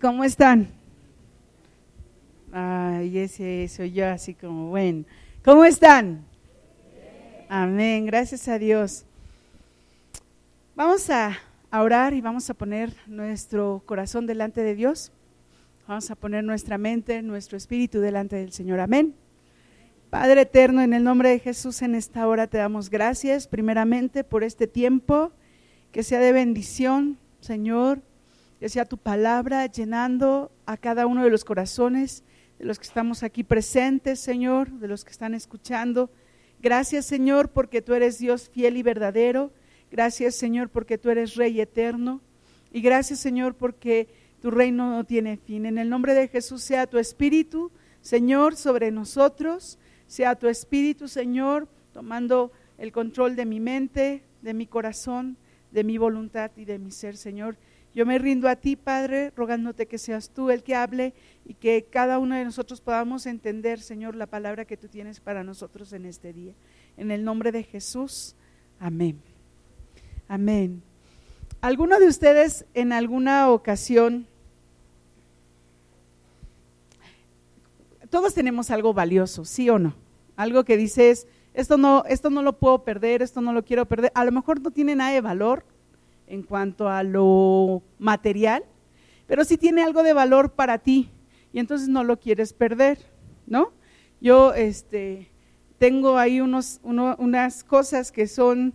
¿Cómo están? Ay, ese soy yo así como, bueno. ¿Cómo están? Amén, gracias a Dios. Vamos a, orar y vamos a poner nuestro corazón delante de Dios. Vamos a poner nuestra mente, nuestro espíritu delante del Señor. Amén. Padre eterno, en el nombre de Jesús en esta hora te damos gracias primeramente por este tiempo, que sea de bendición, Señor que sea tu palabra llenando a cada uno de los corazones de los que estamos aquí presentes, Señor, de los que están escuchando. Gracias, Señor, porque tú eres Dios fiel y verdadero. Gracias, Señor, porque tú eres Rey eterno. Y gracias, Señor, porque tu reino no tiene fin. En el nombre de Jesús sea tu espíritu, Señor, sobre nosotros. Sea tu espíritu, Señor, tomando el control de mi mente, de mi corazón, de mi voluntad y de mi ser, Señor. Yo me rindo a ti, Padre, rogándote que seas tú el que hable y que cada uno de nosotros podamos entender, Señor, la palabra que tú tienes para nosotros en este día. En el nombre de Jesús, amén. Amén. ¿Alguno de ustedes en alguna ocasión, todos tenemos algo valioso, sí o no? Algo que dices, esto no, esto no lo puedo perder, esto no lo quiero perder. A lo mejor no tiene nada de valor, en cuanto a lo material, pero sí tiene algo de valor para ti y entonces no lo quieres perder, ¿no? Yo este, tengo ahí unos, unas cosas que son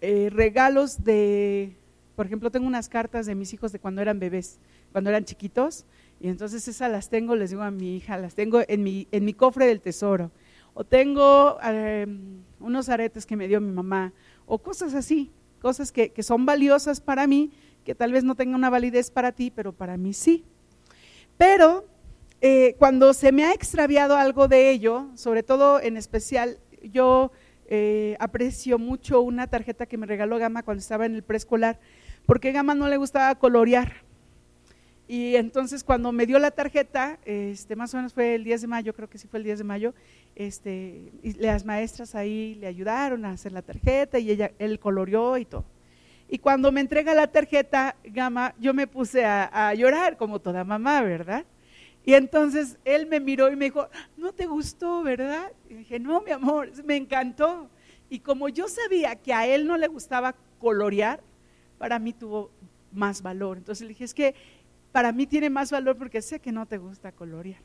eh, regalos de, por ejemplo, tengo unas cartas de mis hijos de cuando eran bebés, cuando eran chiquitos, y entonces esas las tengo, les digo a mi hija, las tengo en mi, en mi cofre del tesoro. O tengo em, unos aretes que me dio mi mamá, o cosas así, cosas que, son valiosas para mí, que tal vez no tengan una validez para ti, pero para mí sí. Pero eh, cuando se me ha extraviado algo de ello, sobre todo en especial, yo eh, aprecio mucho una tarjeta que me regaló Gama cuando estaba en el preescolar, porque Gama no le gustaba colorear. Y entonces cuando me dio la tarjeta, este, más o menos fue el 10 de mayo, creo que sí fue el 10 de mayo, este, las maestras ahí le ayudaron a hacer la tarjeta y ella, él coloreó y todo. Y cuando me entrega la tarjeta, Gama, yo me puse a, llorar como toda mamá, ¿verdad? Y entonces él me miró y me dijo, ¿no te gustó, verdad? Y dije, no, mi amor, me encantó. Y como yo sabía que a él no le gustaba colorear, para mí tuvo más valor. Entonces le dije, es que para mí tiene más valor porque sé que no te gusta colorear.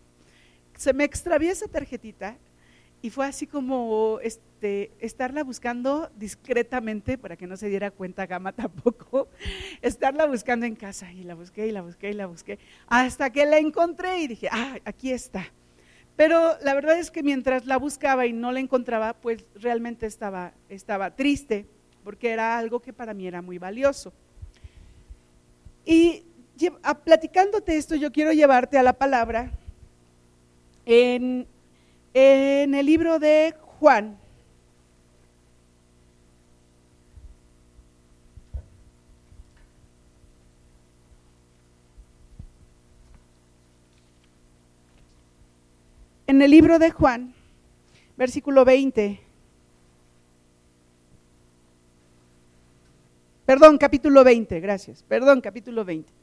Se me extravió esa tarjetita y fue así como este, estarla buscando discretamente para que no se diera cuenta Gama tampoco, estarla buscando en casa y la busqué y la busqué y la busqué hasta que la encontré y dije, ah, aquí está. Pero la verdad es que mientras la buscaba y no la encontraba, pues realmente estaba, estaba triste porque era algo que para mí era muy valioso. Y platicándote esto, yo quiero llevarte a la palabra en, el libro de Juan. En el libro de Juan, versículo 20. Perdón, capítulo 20, gracias. Perdón, capítulo 20.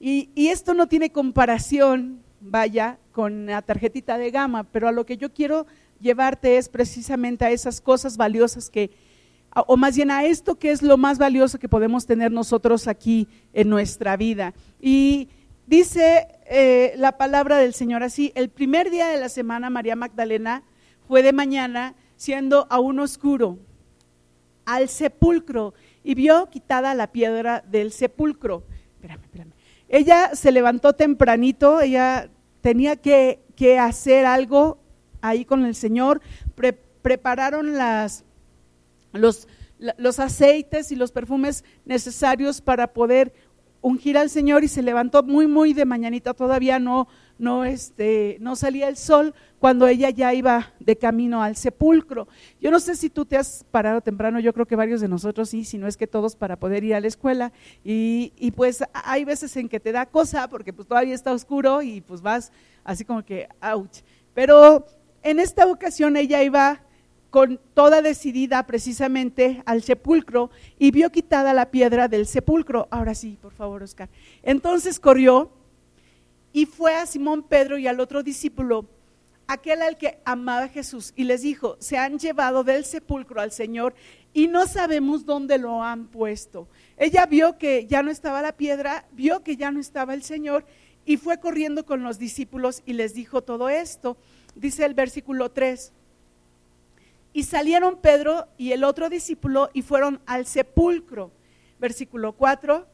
Y, esto no tiene comparación, vaya, con la tarjetita de gama, pero a lo que yo quiero llevarte es precisamente a esas cosas valiosas que, o más bien a esto que es lo más valioso que podemos tener nosotros aquí en nuestra vida. Y dice eh, la palabra del Señor así, el primer día de la semana María Magdalena fue de mañana siendo aún oscuro al sepulcro y vio quitada la piedra del sepulcro. Espérame, espérame. Ella se levantó tempranito, ella tenía que, hacer algo ahí con el Señor, prepararon las, los, los aceites y los perfumes necesarios para poder ungir al Señor y se levantó muy, muy de mañanita, todavía no, no, este, no salía el sol cuando ella ya iba de camino al sepulcro. Yo no sé si tú te has parado temprano, yo creo que varios de nosotros sí, si no es que todos para poder ir a la escuela. Y, y pues hay veces en que te da cosa porque pues todavía está oscuro y pues vas así como que, ouch. Pero en esta ocasión ella iba con toda decidida precisamente al sepulcro y vio quitada la piedra del sepulcro. Ahora sí, por favor, Oscar. Entonces corrió y fue a Simón Pedro y al otro discípulo, aquel al que amaba Jesús, y les dijo, se han llevado del sepulcro al Señor y no sabemos dónde lo han puesto. Ella vio que ya no estaba la piedra, vio que ya no estaba el Señor y fue corriendo con los discípulos y les dijo todo esto. Dice el versículo 3. Y salieron Pedro y el otro discípulo y fueron al sepulcro. Versículo 4.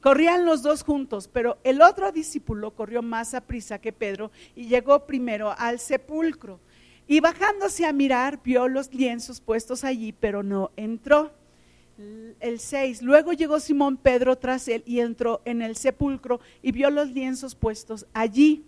Corrían los dos juntos, pero el otro discípulo corrió más a prisa que Pedro y llegó primero al sepulcro. Y bajándose a mirar, vio los lienzos puestos allí, pero no entró. El 6. Luego llegó Simón Pedro tras él y entró en el sepulcro y vio los lienzos puestos allí.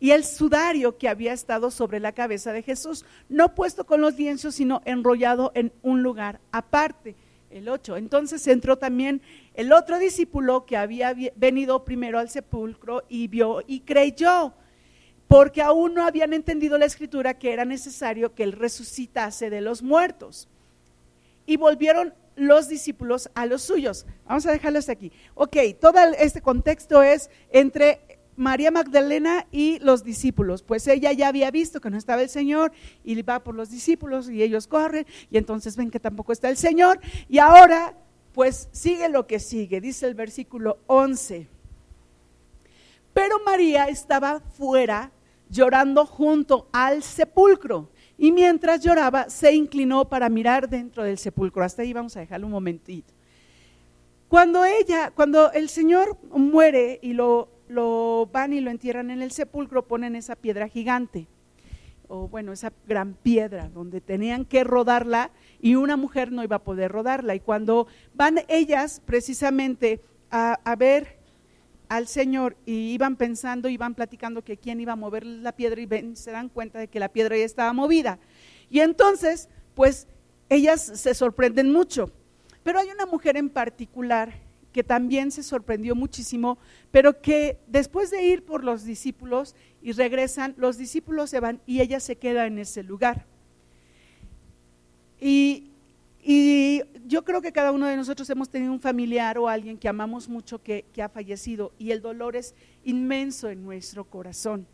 Y el sudario que había estado sobre la cabeza de Jesús, no puesto con los lienzos, sino enrollado en un lugar aparte el 8. Entonces entró también el otro discípulo que había venido primero al sepulcro y vio y creyó, porque aún no habían entendido la escritura que era necesario que él resucitase de los muertos. Y volvieron los discípulos a los suyos. Vamos a dejarlo hasta aquí. Ok, todo este contexto es entre María Magdalena y los discípulos, pues ella ya había visto que no estaba el Señor y va por los discípulos y ellos corren y entonces ven que tampoco está el Señor y ahora pues sigue lo que sigue, dice el versículo 11. Pero María estaba fuera llorando junto al sepulcro y mientras lloraba se inclinó para mirar dentro del sepulcro. Hasta ahí vamos a dejarlo un momentito. Cuando ella, cuando el Señor muere y lo lo van y lo entierran en el sepulcro, ponen esa piedra gigante, o bueno, esa gran piedra donde tenían que rodarla y una mujer no iba a poder rodarla. Y cuando van ellas precisamente a, ver al Señor y iban pensando, iban platicando que quién iba a mover la piedra y ven, se dan cuenta de que la piedra ya estaba movida. Y entonces, pues ellas se sorprenden mucho. Pero hay una mujer en particular que también se sorprendió muchísimo, pero que después de ir por los discípulos y regresan, los discípulos se van y ella se queda en ese lugar. Y, yo creo que cada uno de nosotros hemos tenido un familiar o alguien que amamos mucho que, que ha fallecido y el dolor es inmenso en nuestro corazón,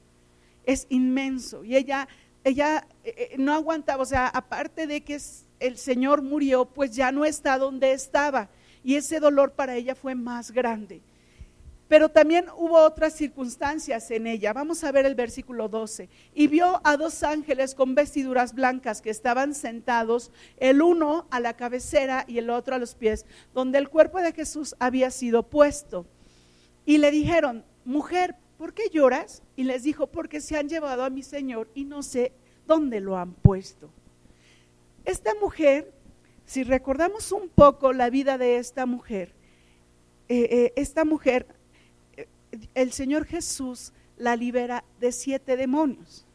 es inmenso. Y ella, ella eh, eh, no aguantaba, o sea, aparte de que el Señor murió, pues ya no está donde estaba y ese dolor para ella fue más grande. Pero también hubo otras circunstancias en ella. Vamos a ver el versículo 12. Y vio a dos ángeles con vestiduras blancas que estaban sentados, el uno a la cabecera y el otro a los pies, donde el cuerpo de Jesús había sido puesto. Y le dijeron, mujer, ¿por qué lloras? Y les dijo, porque se han llevado a mi Señor y no sé dónde lo han puesto. Esta mujer si recordamos un poco la vida de esta mujer, eh, eh, esta mujer, eh, el Señor Jesús la libera de siete demonios.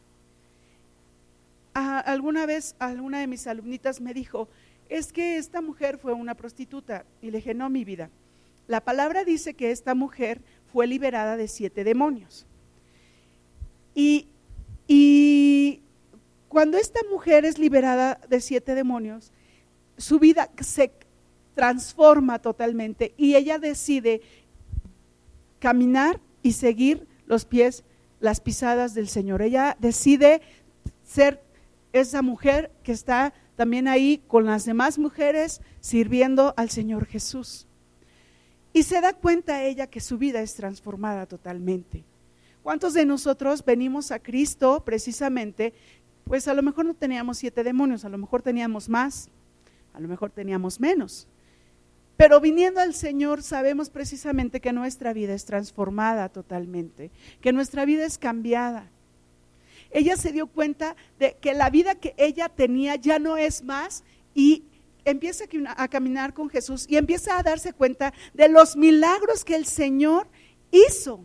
alguna vez alguna de mis alumnitas me dijo, es que esta mujer fue una prostituta. Y le dije, no, mi vida. La palabra dice que esta mujer fue liberada de siete demonios. Y, y cuando esta mujer es liberada de siete demonios, su vida se transforma totalmente y ella decide caminar y seguir los pies, las pisadas del Señor. Ella decide ser esa mujer que está también ahí con las demás mujeres sirviendo al Señor Jesús. Y se da cuenta ella que su vida es transformada totalmente. ¿Cuántos de nosotros venimos a Cristo precisamente? Pues a lo mejor no teníamos siete demonios, a lo mejor teníamos más, a lo mejor teníamos menos. Pero viniendo al Señor sabemos precisamente que nuestra vida es transformada totalmente, que nuestra vida es cambiada. Ella se dio cuenta de que la vida que ella tenía ya no es más y empieza a caminar con Jesús y empieza a darse cuenta de los milagros que el Señor hizo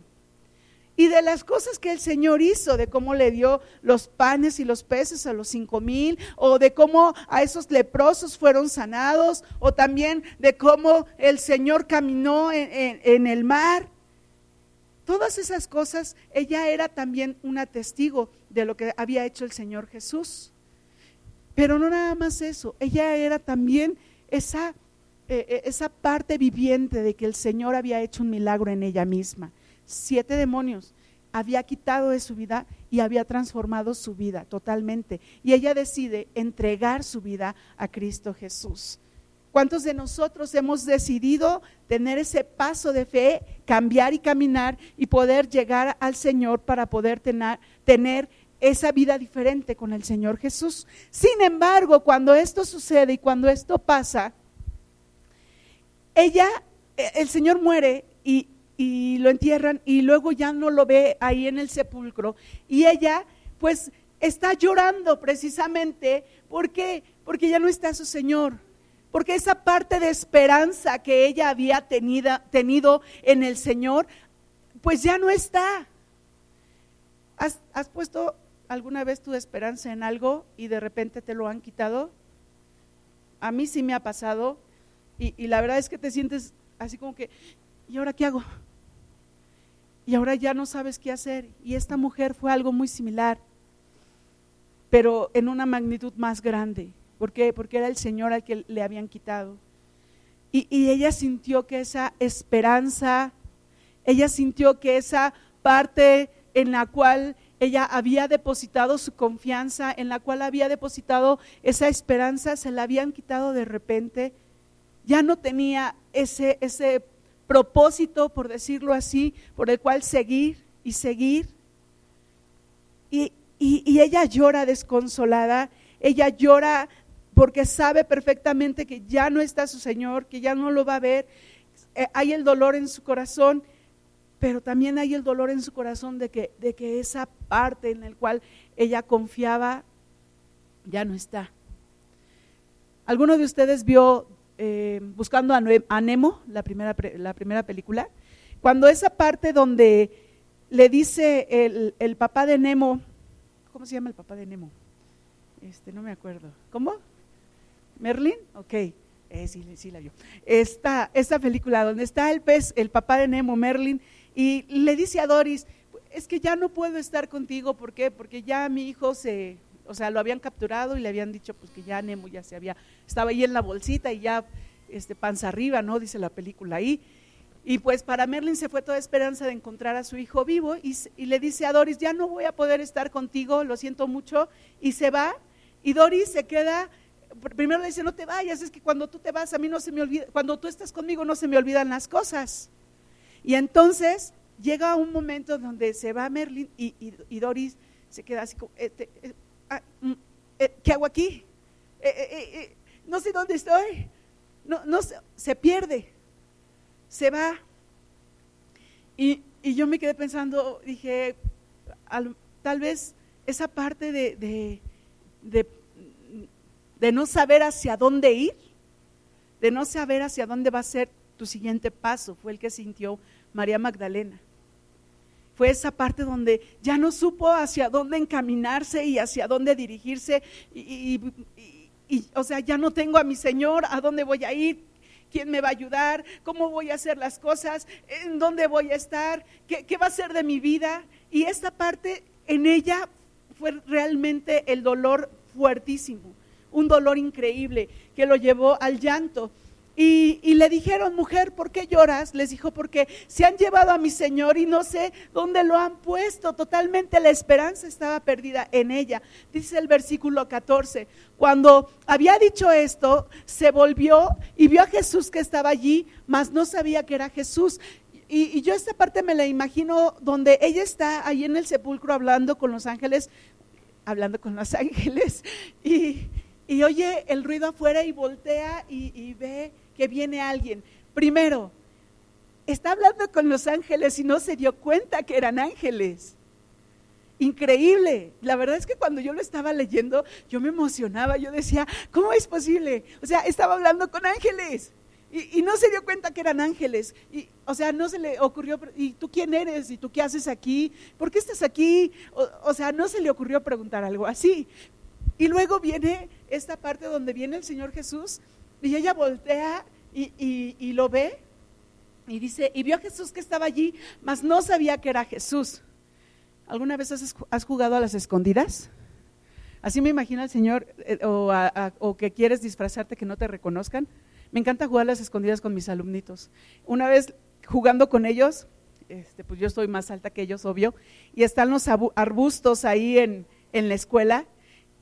y de las cosas que el Señor hizo, de cómo le dio los panes y los peces a los cinco mil, o de cómo a esos leprosos fueron sanados, o también de cómo el Señor caminó en, el mar. Todas esas cosas, ella era también una testigo de lo que había hecho el Señor Jesús. Pero no nada más eso, ella era también esa, eh, eh, esa parte viviente de que el Señor había hecho un milagro en ella misma. Siete demonios había quitado de su vida y había transformado su vida totalmente. Y ella decide entregar su vida a Cristo Jesús. ¿Cuántos de nosotros hemos decidido tener ese paso de fe, cambiar y caminar y poder llegar al Señor para poder tener, tener esa vida diferente con el Señor Jesús? Sin embargo, cuando esto sucede y cuando esto pasa, ella, eh, el Señor muere y, y lo entierran y luego ya no lo ve ahí en el sepulcro y ella pues está llorando precisamente porque porque ya no está su Señor porque esa parte de esperanza que ella había tenido, tenido en el Señor, pues ya no está. ¿Has, puesto alguna vez tu esperanza en algo y de repente te lo han quitado? A mí sí me ha pasado y, y la verdad es que te sientes así como que, ¿y ahora qué hago? Y ahora ya no sabes qué hacer. Y esta mujer fue algo muy similar, pero en una magnitud más grande. ¿Por qué? Porque era el Señor al que le habían quitado. Y, y, ella sintió que esa esperanza, ella sintió que esa parte en la cual ella había depositado su confianza, en la cual había depositado esa esperanza, se la habían quitado de repente. Ya no tenía ese, ese propósito, por decirlo así, por el cual seguir y seguir. Y, y, y ella llora desconsolada, ella llora porque sabe perfectamente que ya no está su Señor, que ya no lo va a ver. Eh, hay el dolor en su corazón, pero también hay el dolor en su corazón de que, de que esa parte en la cual ella confiaba ya no está. ¿Alguno de ustedes vio eh, Buscando a, Nemo, la primera, la primera película? Cuando esa parte donde le dice el, el papá de Nemo, ¿cómo se llama el papá de Nemo? Este, no me acuerdo. ¿Cómo? ¿Merlin? Ok. Eh, sí, sí la vio. Esta, esta película donde está el pez, el papá de Nemo, Merlin, y le dice a Doris, es que ya no puedo estar contigo, ¿por qué? Porque ya mi hijo se, o sea, lo habían capturado y le habían dicho pues que ya Nemo ya se había, estaba ahí en la bolsita y ya este panza arriba, ¿no? Dice la película ahí. Y pues para Merlin se fue toda esperanza de encontrar a su hijo vivo y, le dice a Doris, ya no voy a poder estar contigo, lo siento mucho, y se va. Y Doris se queda primero le dice, no te vayas, es que cuando tú te vas a mí no se me olvida, cuando tú estás conmigo no se me olvidan las cosas. Y entonces llega un momento donde se va Merlin y, Doris se queda así como, eh, eh, ¿qué hago aquí? no sé dónde estoy. No, no se pierde, se va. Y, yo me quedé pensando, dije, tal vez esa parte de, de de no saber hacia dónde ir, de no saber hacia dónde va a ser tu siguiente paso, fue el que sintió María Magdalena. Fue esa parte donde ya no supo hacia dónde encaminarse y hacia dónde dirigirse. Y, o sea, ya no tengo a mi Señor, ¿a dónde voy a ir? ¿Quién me va a ayudar? ¿Cómo voy a hacer las cosas? ¿En dónde voy a estar? ¿Qué, qué va a ser de mi vida? Y esta parte en ella fue realmente el dolor fuertísimo un dolor increíble que lo llevó al llanto. Y, le dijeron, mujer, ¿por qué lloras? Les dijo, porque se han llevado a mi Señor y no sé dónde lo han puesto. Totalmente la esperanza estaba perdida en ella. Dice el versículo 14, cuando había dicho esto, se volvió y vio a Jesús que estaba allí, mas no sabía que era Jesús. Y, yo esta parte me la imagino donde ella está ahí en el sepulcro hablando con los ángeles, hablando con los ángeles. Y, y oye el ruido afuera y voltea y, ve que viene alguien. Primero, está hablando con los ángeles y no se dio cuenta que eran ángeles. Increíble. La verdad es que cuando yo lo estaba leyendo, yo me emocionaba. Yo decía, ¿cómo es posible? O sea, estaba hablando con ángeles. Y, no se dio cuenta que eran ángeles. Y, o sea, no se le ocurrió, ¿y tú quién eres? ¿Y tú qué haces aquí? ¿Por qué estás aquí? o sea, no se le ocurrió preguntar algo así. Y luego viene esta parte donde viene el Señor Jesús y ella voltea y, lo ve y dice, y vio a Jesús que estaba allí, mas no sabía que era Jesús. ¿Alguna vez has, jugado a las escondidas? Así me imagina el Señor, eh, o, o, que quieres disfrazarte que no te reconozcan. Me encanta jugar las escondidas con mis alumnitos. Una vez jugando con ellos, este, pues yo estoy más alta que ellos, obvio, y están los arbustos ahí en, en la escuela,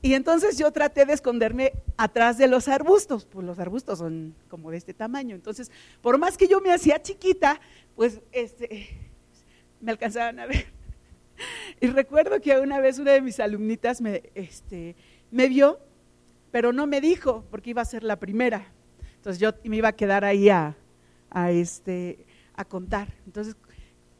y entonces yo traté de esconderme atrás de los arbustos, pues los arbustos son como de este tamaño. Entonces, por más que yo me hacía chiquita, pues este, me alcanzaban a ver. Y recuerdo que una vez una de mis alumnitas me, este, me vio, pero no me dijo, porque iba a ser la primera. Entonces yo me iba a quedar ahí a, a, este, a contar. Entonces,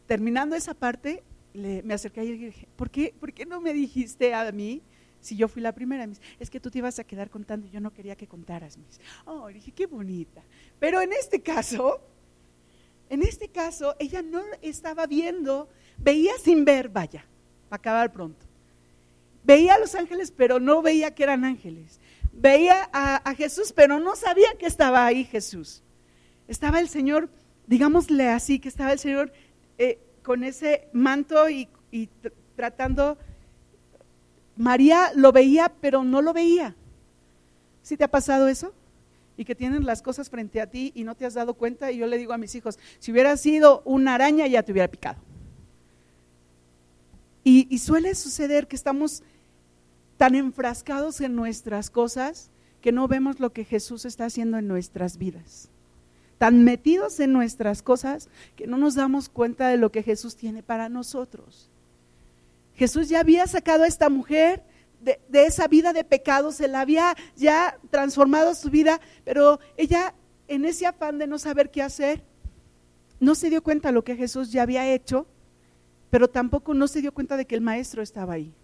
terminando esa parte, me acerqué y dije, ¿por qué, ¿por qué no me dijiste a mí si yo fui la primera? es que tú te ibas a quedar contando y yo no quería que contaras. Mis. Oh, dije, qué bonita. Pero en este caso, en este caso, ella no estaba viendo, veía sin ver, vaya, para acabar pronto. Veía a los ángeles, pero no veía que eran ángeles. Veía a, Jesús, pero no sabía que estaba ahí Jesús. Estaba el Señor, digámosle así, que estaba el Señor eh, con ese manto y, y tratando. María lo veía, pero no lo veía. ¿Sí te ha pasado eso? y que tienen las cosas frente a ti y no te has dado cuenta. Y yo le digo a mis hijos, si hubiera sido una araña ya te hubiera picado. Y, suele suceder que estamos tan enfrascados en nuestras cosas que no vemos lo que Jesús está haciendo en nuestras vidas. Tan metidos en nuestras cosas que no nos damos cuenta de lo que Jesús tiene para nosotros. Jesús ya había sacado a esta mujer de, esa vida de pecado, se la había ya transformado su vida, pero ella en ese afán de no saber qué hacer, no se dio cuenta de lo que Jesús ya había hecho, pero tampoco no se dio cuenta de que el maestro estaba ahí.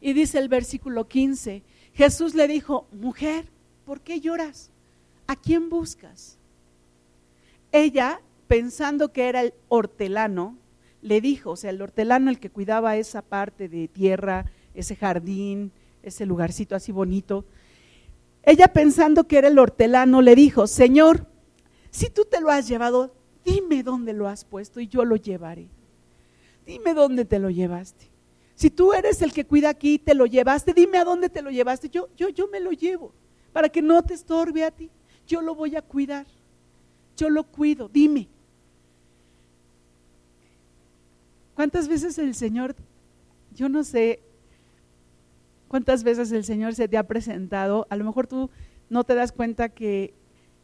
Y dice el versículo 15, Jesús le dijo, mujer, ¿por qué lloras? ¿A quién buscas? Ella, pensando que era el hortelano, le dijo, o sea, el hortelano el que cuidaba esa parte de tierra, ese jardín, ese lugarcito así bonito. Ella pensando que era el hortelano le dijo, Señor, si tú te lo has llevado, dime dónde lo has puesto y yo lo llevaré. Dime dónde te lo llevaste. Si tú eres el que cuida aquí, te lo llevaste, dime a dónde te lo llevaste. Yo, yo, yo me lo llevo para que no te estorbe a ti. Yo lo voy a cuidar. Yo lo cuido, dime. ¿Cuántas veces el Señor, yo no sé, ¿Cuántas veces el Señor se te ha presentado? A lo mejor tú no te das cuenta que,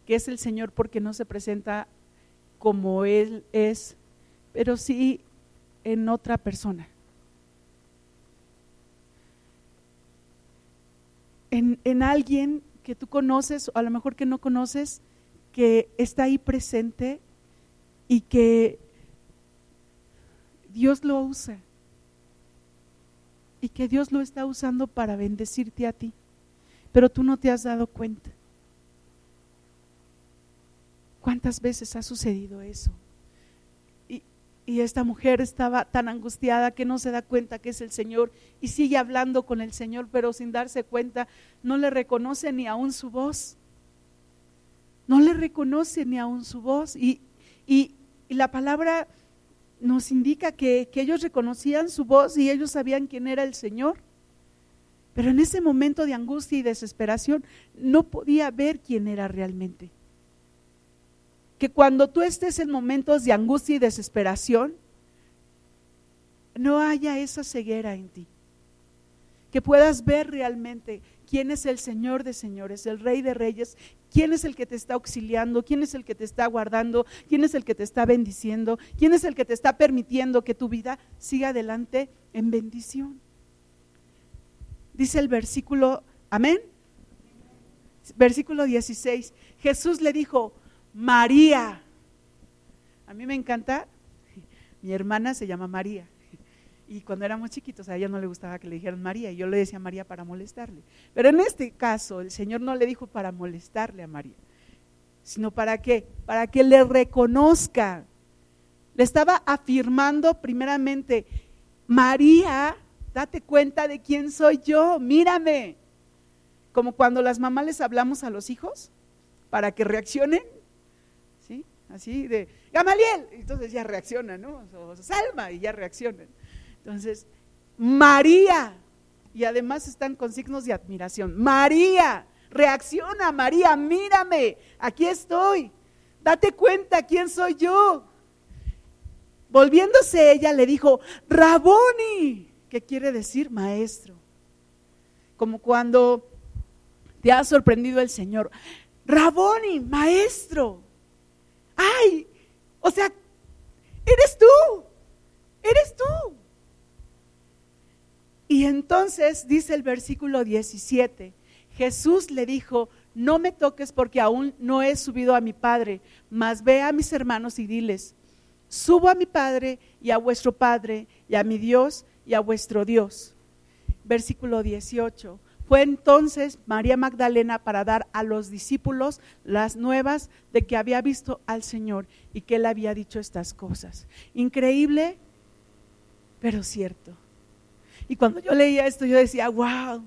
es el Señor porque no se presenta como Él es, pero sí en otra persona. En, en, alguien que tú conoces, o a lo mejor que no conoces, que está ahí presente y que Dios lo usa y que Dios lo está usando para bendecirte a ti, pero tú no te has dado cuenta. ¿Cuántas veces ha sucedido eso? Y, esta mujer estaba tan angustiada que no se da cuenta que es el Señor y sigue hablando con el Señor, pero sin darse cuenta no le reconoce ni aún su voz. No le reconoce ni aún su voz. Y, y, y la palabra nos indica que, ellos reconocían su voz y ellos sabían quién era el Señor. Pero en ese momento de angustia y desesperación no podía ver quién era realmente. Que cuando tú estés en momentos de angustia y desesperación, no haya esa ceguera en ti. Que puedas ver realmente quién es el Señor de señores, el Rey de reyes ¿Quién es el que te está auxiliando? ¿Quién es el que te está guardando? ¿Quién es el que te está bendiciendo? ¿Quién es el que te está permitiendo que tu vida siga adelante en bendición? Dice el versículo, amén. Versículo 16. Jesús le dijo, María. A mí me encanta, mi hermana se llama María. Y cuando éramos chiquitos a ella no le gustaba que le dijeran María y yo le decía María para molestarle. Pero en este caso el Señor no le dijo para molestarle a María, sino para qué? Para que le reconozca. Le estaba afirmando primeramente, María, date cuenta de quién soy yo, mírame. Como cuando las mamás les hablamos a los hijos para que reaccionen, ¿sí? Así de, Gamaliel, entonces ya reaccionan, ¿no? O Salma y ya reaccionan. Entonces, María. y además están con signos de admiración. María, reacciona, María, mírame, aquí estoy. Date cuenta quién soy yo. Volviéndose ella le dijo, Raboni, que quiere decir maestro. Como cuando te ha sorprendido el Señor. Raboni, maestro. Ay, o sea, eres tú, eres tú. Y entonces dice el versículo 17, Jesús le dijo, no me toques porque aún no he subido a mi Padre, mas ve a mis hermanos y diles, subo a mi Padre y a vuestro Padre y a mi Dios y a vuestro Dios. Versículo 18. Fue entonces María Magdalena para dar a los discípulos las nuevas de que había visto al Señor y que él había dicho estas cosas. Increíble, pero cierto. Y cuando yo leía esto, yo decía, wow,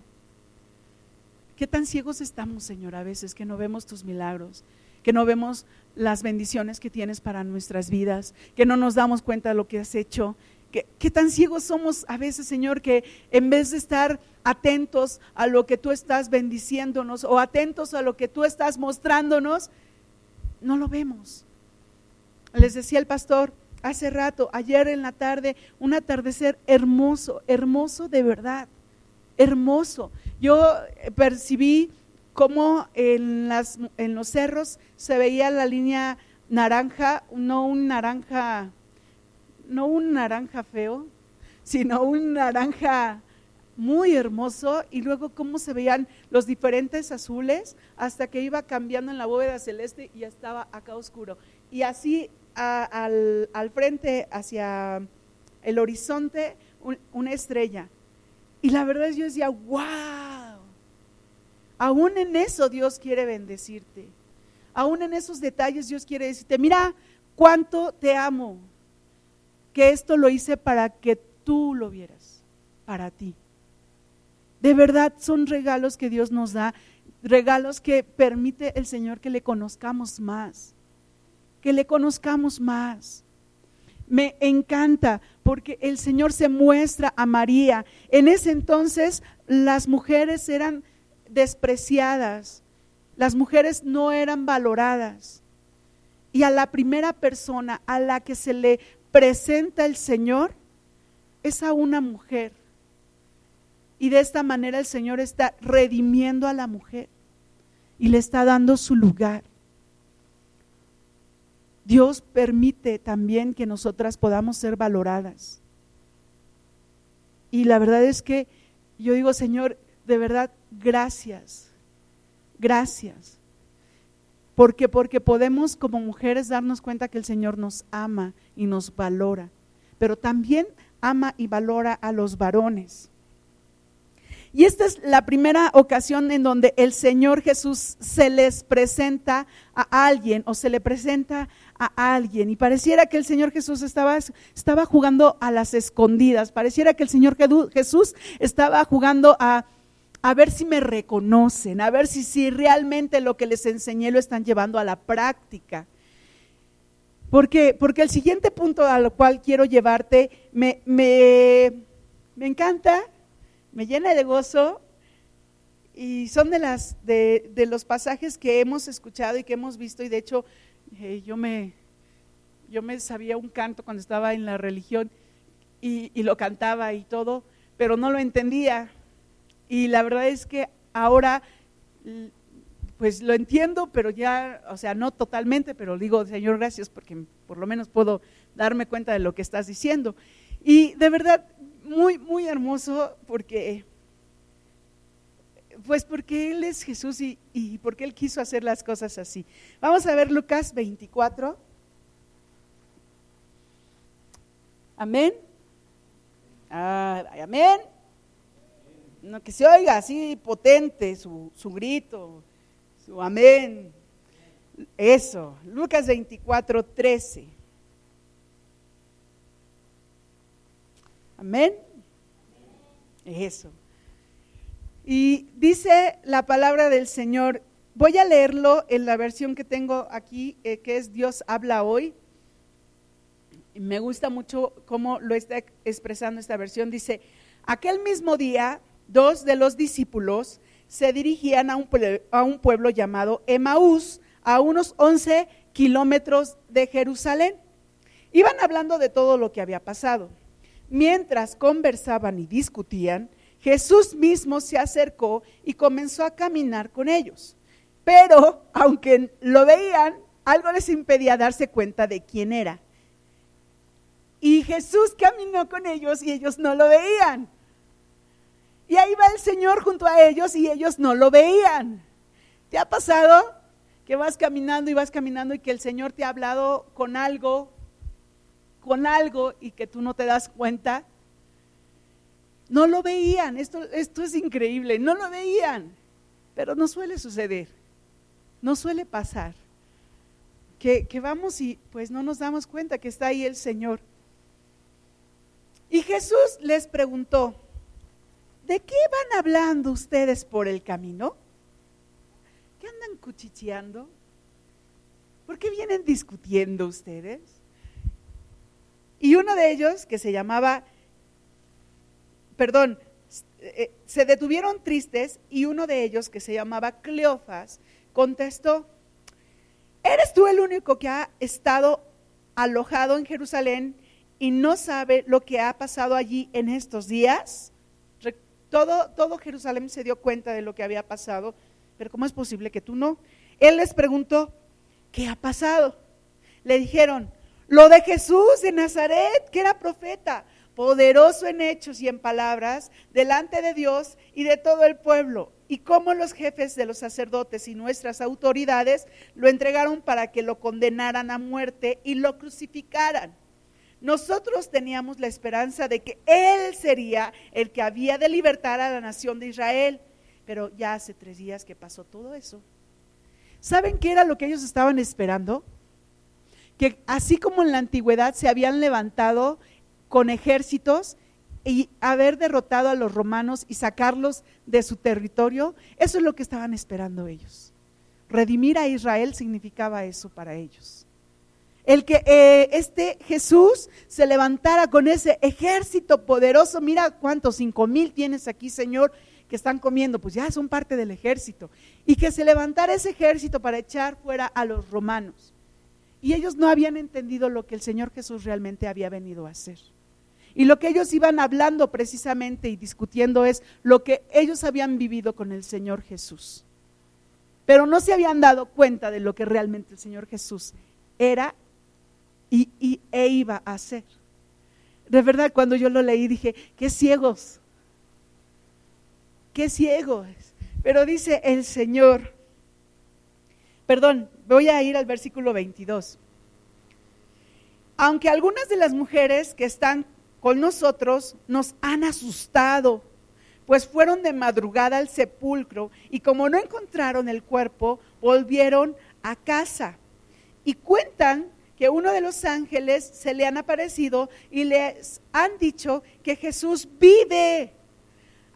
qué tan ciegos estamos, Señor, a veces que no vemos tus milagros, que no vemos las bendiciones que tienes para nuestras vidas, que no nos damos cuenta de lo que has hecho. ¿Qué, tan ciegos somos a veces, Señor, que en vez de estar atentos a lo que tú estás bendiciéndonos o atentos a lo que tú estás mostrándonos, no lo vemos. Les decía el pastor hace rato, ayer en la tarde, un atardecer hermoso, hermoso de verdad, hermoso. Yo percibí cómo en, las, en los cerros se veía la línea naranja, no un naranja, no un naranja feo, sino un naranja muy hermoso y luego cómo se veían los diferentes azules hasta que iba cambiando en la bóveda celeste y estaba acá oscuro. Y así al, frente, hacia el horizonte, una estrella. Y la verdad es yo decía, wow, aún en eso Dios quiere bendecirte. Aún en esos detalles Dios quiere decirte, mira cuánto te amo, que esto lo hice para que tú lo vieras, para ti. De verdad son regalos que Dios nos da, regalos que permite el Señor que le conozcamos más, que le conozcamos más. Me encanta porque el Señor se muestra a María. En ese entonces las mujeres eran despreciadas, las mujeres no eran valoradas. Y a la primera persona a la que se le presenta el Señor es a una mujer y de esta manera el Señor está redimiendo a la mujer y le está dando su lugar. Dios permite también que nosotras podamos ser valoradas. Y la verdad es que yo digo, Señor, de verdad, gracias, gracias. Porque, porque podemos como mujeres darnos cuenta que el Señor nos ama y nos valora, pero también ama y valora a los varones. Y esta es la primera ocasión en donde el Señor Jesús se les presenta a alguien o se le presenta a alguien. Y pareciera que el Señor Jesús estaba, estaba jugando a las escondidas. Pareciera que el Señor Jesús estaba jugando a, a ver si me reconocen, a ver si, si realmente lo que les enseñé lo están llevando a la práctica. Porque, porque el siguiente punto al cual quiero llevarte me, me, me encanta me llena de gozo y son de, las, de, los pasajes que hemos escuchado y que hemos visto y de hecho eh, yo, me, yo me sabía un canto cuando estaba en la religión y, y lo cantaba y todo, pero no lo entendía. Y la verdad es que ahora pues lo entiendo, pero ya, o sea, no totalmente, pero digo, Señor, gracias porque por lo menos puedo darme cuenta de lo que estás diciendo. Y de verdad, muy, muy hermoso porque, pues porque Él es Jesús y, porque Él quiso hacer las cosas así. Vamos a ver Lucas 24. Amén. Amén. No, que se oiga así potente su, su grito, su amén. Eso, Lucas 24, 13. Amén. Eso. Y dice la palabra del Señor, voy a leerlo en la versión que tengo aquí, eh, que es Dios habla hoy. Me gusta mucho cómo lo está expresando esta versión. Dice, aquel mismo día dos de los discípulos se dirigían a un, pueblo, a un pueblo llamado Emaús, a unos 11 kilómetros de Jerusalén. Iban hablando de todo lo que había pasado. Mientras conversaban y discutían, Jesús mismo se acercó y comenzó a caminar con ellos. Pero, aunque lo veían, algo les impedía darse cuenta de quién era. Y Jesús caminó con ellos y ellos no lo veían. Y ahí va el Señor junto a ellos y ellos no lo veían. ¿Te ha pasado que vas caminando y vas caminando y que el Señor te ha hablado con algo, con algo y que tú no te das cuenta? No lo veían, esto, esto es increíble, no lo veían, pero no suele suceder, no suele pasar. Que, que vamos y pues no nos damos cuenta que está ahí el Señor. Y Jesús les preguntó, ¿de qué van hablando ustedes por el camino? ¿Qué andan cuchicheando? ¿Por qué vienen discutiendo ustedes? Y uno de ellos, que se llamaba, perdón, eh, se detuvieron tristes y uno de ellos, que se llamaba Cleofas, contestó, ¿eres tú el único que ha estado alojado en Jerusalén y no sabe lo que ha pasado allí en estos días. Todo, todo Jerusalén se dio cuenta de lo que había pasado, pero ¿cómo es posible que tú no? Él les preguntó, ¿qué ha pasado? Le dijeron, lo de Jesús de Nazaret, que era profeta, poderoso en hechos y en palabras, delante de Dios y de todo el pueblo, y cómo los jefes de los sacerdotes y nuestras autoridades lo entregaron para que lo condenaran a muerte y lo crucificaran. Nosotros teníamos la esperanza de que Él sería el que había de libertar a la nación de Israel, pero ya hace tres días que pasó todo eso. ¿Saben qué era lo que ellos estaban esperando? Que así como en la antigüedad se habían levantado con ejércitos y haber derrotado a los romanos y sacarlos de su territorio, eso es lo que estaban esperando ellos. Redimir a Israel significaba eso para ellos el que eh, este Jesús se levantara con ese ejército poderoso. Mira cuántos, cinco mil tienes aquí, Señor, que están comiendo, pues ya son parte del ejército. Y que se levantara ese ejército para echar fuera a los romanos. Y ellos no habían entendido lo que el Señor Jesús realmente había venido a hacer. Y lo que ellos iban hablando precisamente y discutiendo es lo que ellos habían vivido con el Señor Jesús. Pero no se habían dado cuenta de lo que realmente el Señor Jesús era y, e iba a hacer. De verdad, cuando yo lo leí dije, qué ciegos, qué ciegos. Pero dice el Señor, perdón, voy a ir al versículo 22. Aunque algunas de las mujeres que están con nosotros nos han asustado, pues fueron de madrugada al sepulcro y como no encontraron el cuerpo, volvieron a casa. Y cuentan que uno de los ángeles se le han aparecido y les han dicho que Jesús vive.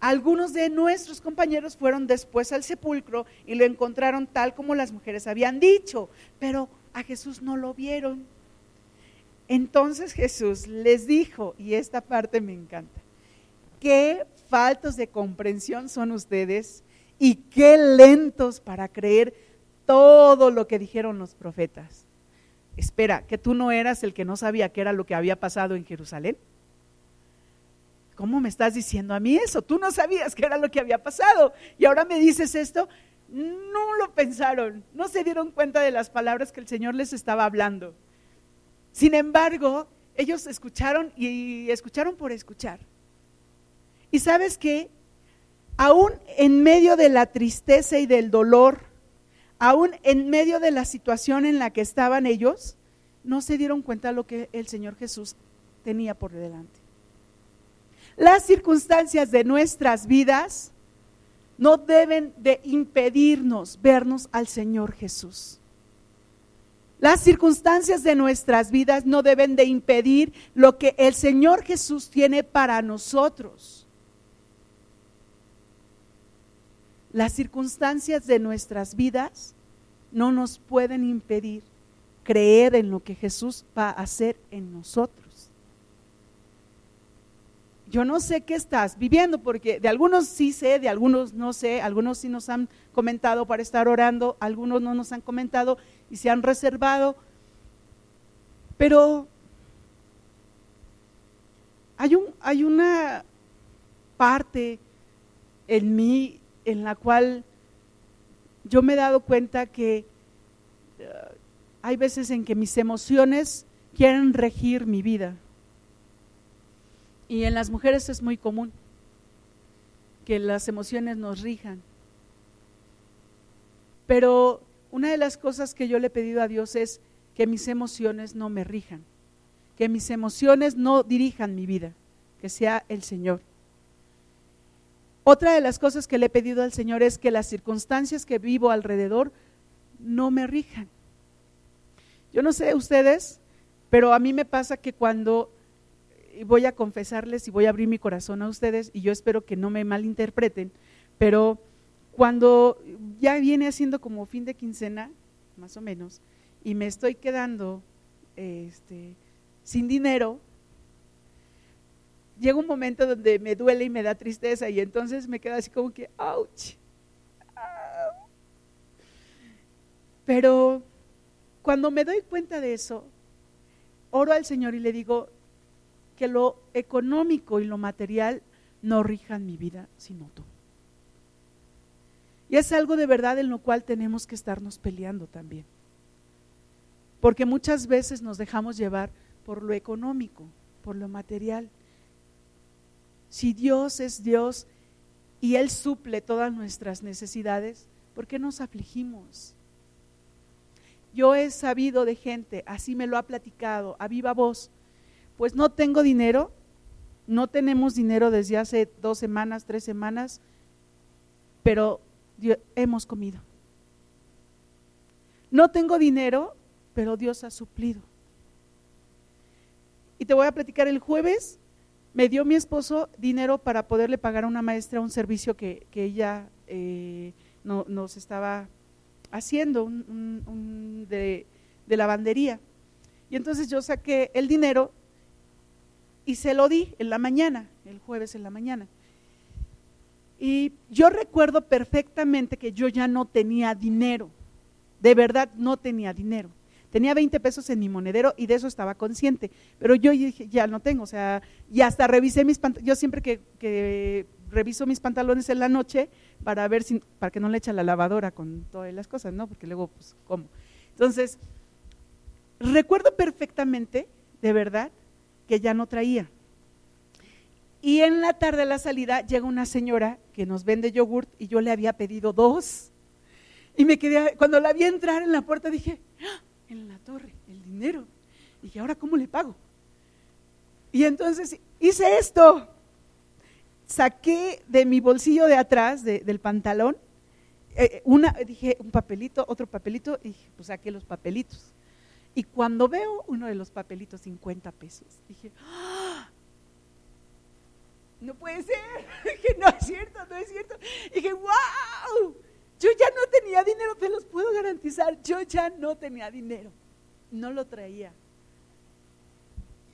Algunos de nuestros compañeros fueron después al sepulcro y lo encontraron tal como las mujeres habían dicho, pero a Jesús no lo vieron. Entonces Jesús les dijo, y esta parte me encanta, qué faltos de comprensión son ustedes y qué lentos para creer todo lo que dijeron los profetas espera, que tú no eras el que no sabía qué era lo que había pasado en Jerusalén. ¿Cómo me estás diciendo a mí eso? Tú no sabías qué era lo que había pasado y ahora me dices esto. No lo pensaron, no se dieron cuenta de las palabras que el Señor les estaba hablando. Sin embargo, ellos escucharon y escucharon por escuchar. Y sabes qué? Aún en medio de la tristeza y del dolor, aún en medio de la situación en la que estaban ellos, no se dieron cuenta de lo que el Señor Jesús tenía por delante. Las circunstancias de nuestras vidas no deben de impedirnos vernos al Señor Jesús. Las circunstancias de nuestras vidas no deben de impedir lo que el Señor Jesús tiene para nosotros. Las circunstancias de nuestras vidas no nos pueden impedir creer en lo que Jesús va a hacer en nosotros. Yo no sé qué estás viviendo, porque de algunos sí sé, de algunos no sé, algunos sí nos han comentado para estar orando, algunos no nos han comentado y se han reservado. Pero hay, un, hay una parte en mí en la cual yo me he dado cuenta que eh, hay veces en que mis emociones quieren regir mi vida. Y en las mujeres es muy común que las emociones nos rijan. Pero una de las cosas que yo le he pedido a Dios es que mis emociones no me rijan, que mis emociones no dirijan mi vida, que sea el Señor. Otra de las cosas que le he pedido al Señor es que las circunstancias que vivo alrededor no me rijan. Yo no sé ustedes, pero a mí me pasa que cuando voy a confesarles y voy a abrir mi corazón a ustedes y yo espero que no me malinterpreten, pero cuando ya viene haciendo como fin de quincena, más o menos, y me estoy quedando este, sin dinero, llega un momento donde me duele y me da tristeza y entonces me quedo así como que, ouch. Pero cuando me doy cuenta de eso, oro al Señor y le digo que lo económico y lo material no rijan mi vida, sino tú. Y es algo de verdad en lo cual tenemos que estarnos peleando también. Porque muchas veces nos dejamos llevar por lo económico, por lo material. Si Dios es Dios y Él suple todas nuestras necesidades, ¿por qué nos afligimos? Yo he sabido de gente, así me lo ha platicado, a viva voz, pues no tengo dinero, no tenemos dinero desde hace dos semanas, tres semanas, pero hemos comido. No tengo dinero, pero Dios ha suplido. Y te voy a platicar, el jueves me dio mi esposo dinero para poderle pagar a una maestra un servicio que, ella eh, no, nos estaba haciendo, un, de, de lavandería. Y entonces yo saqué el dinero y se lo di en la mañana, el jueves en la mañana. Y yo recuerdo perfectamente que yo ya no tenía dinero, de verdad no tenía dinero. Tenía 20 pesos en mi monedero y de eso estaba consciente, pero yo dije, ya no tengo, o sea, y hasta revisé mis pantalones, yo siempre que, reviso mis pantalones en la noche para ver si, para que no le eche la lavadora con todas las cosas, ¿no? Porque luego, pues, ¿cómo? Entonces, recuerdo perfectamente, de verdad, que ya no traía. Y en la tarde a la salida llega una señora que nos vende yogurt y yo le había pedido dos. Y me quedé, cuando la vi entrar en la puerta dije, ¡Ah! en la torre, el dinero. Y dije, ¿ahora cómo le pago? Y entonces hice esto. Saqué de mi bolsillo de atrás, del pantalón, eh, una, dije, un papelito, otro papelito, y pues saqué los papelitos. Y cuando veo uno de los papelitos, 50 pesos, dije, ¡Ah! no puede ser. dije, no es cierto, no es cierto. dije, wow, yo ya no tenía dinero, te los puedo garantizar, yo ya no tenía dinero. No lo traía.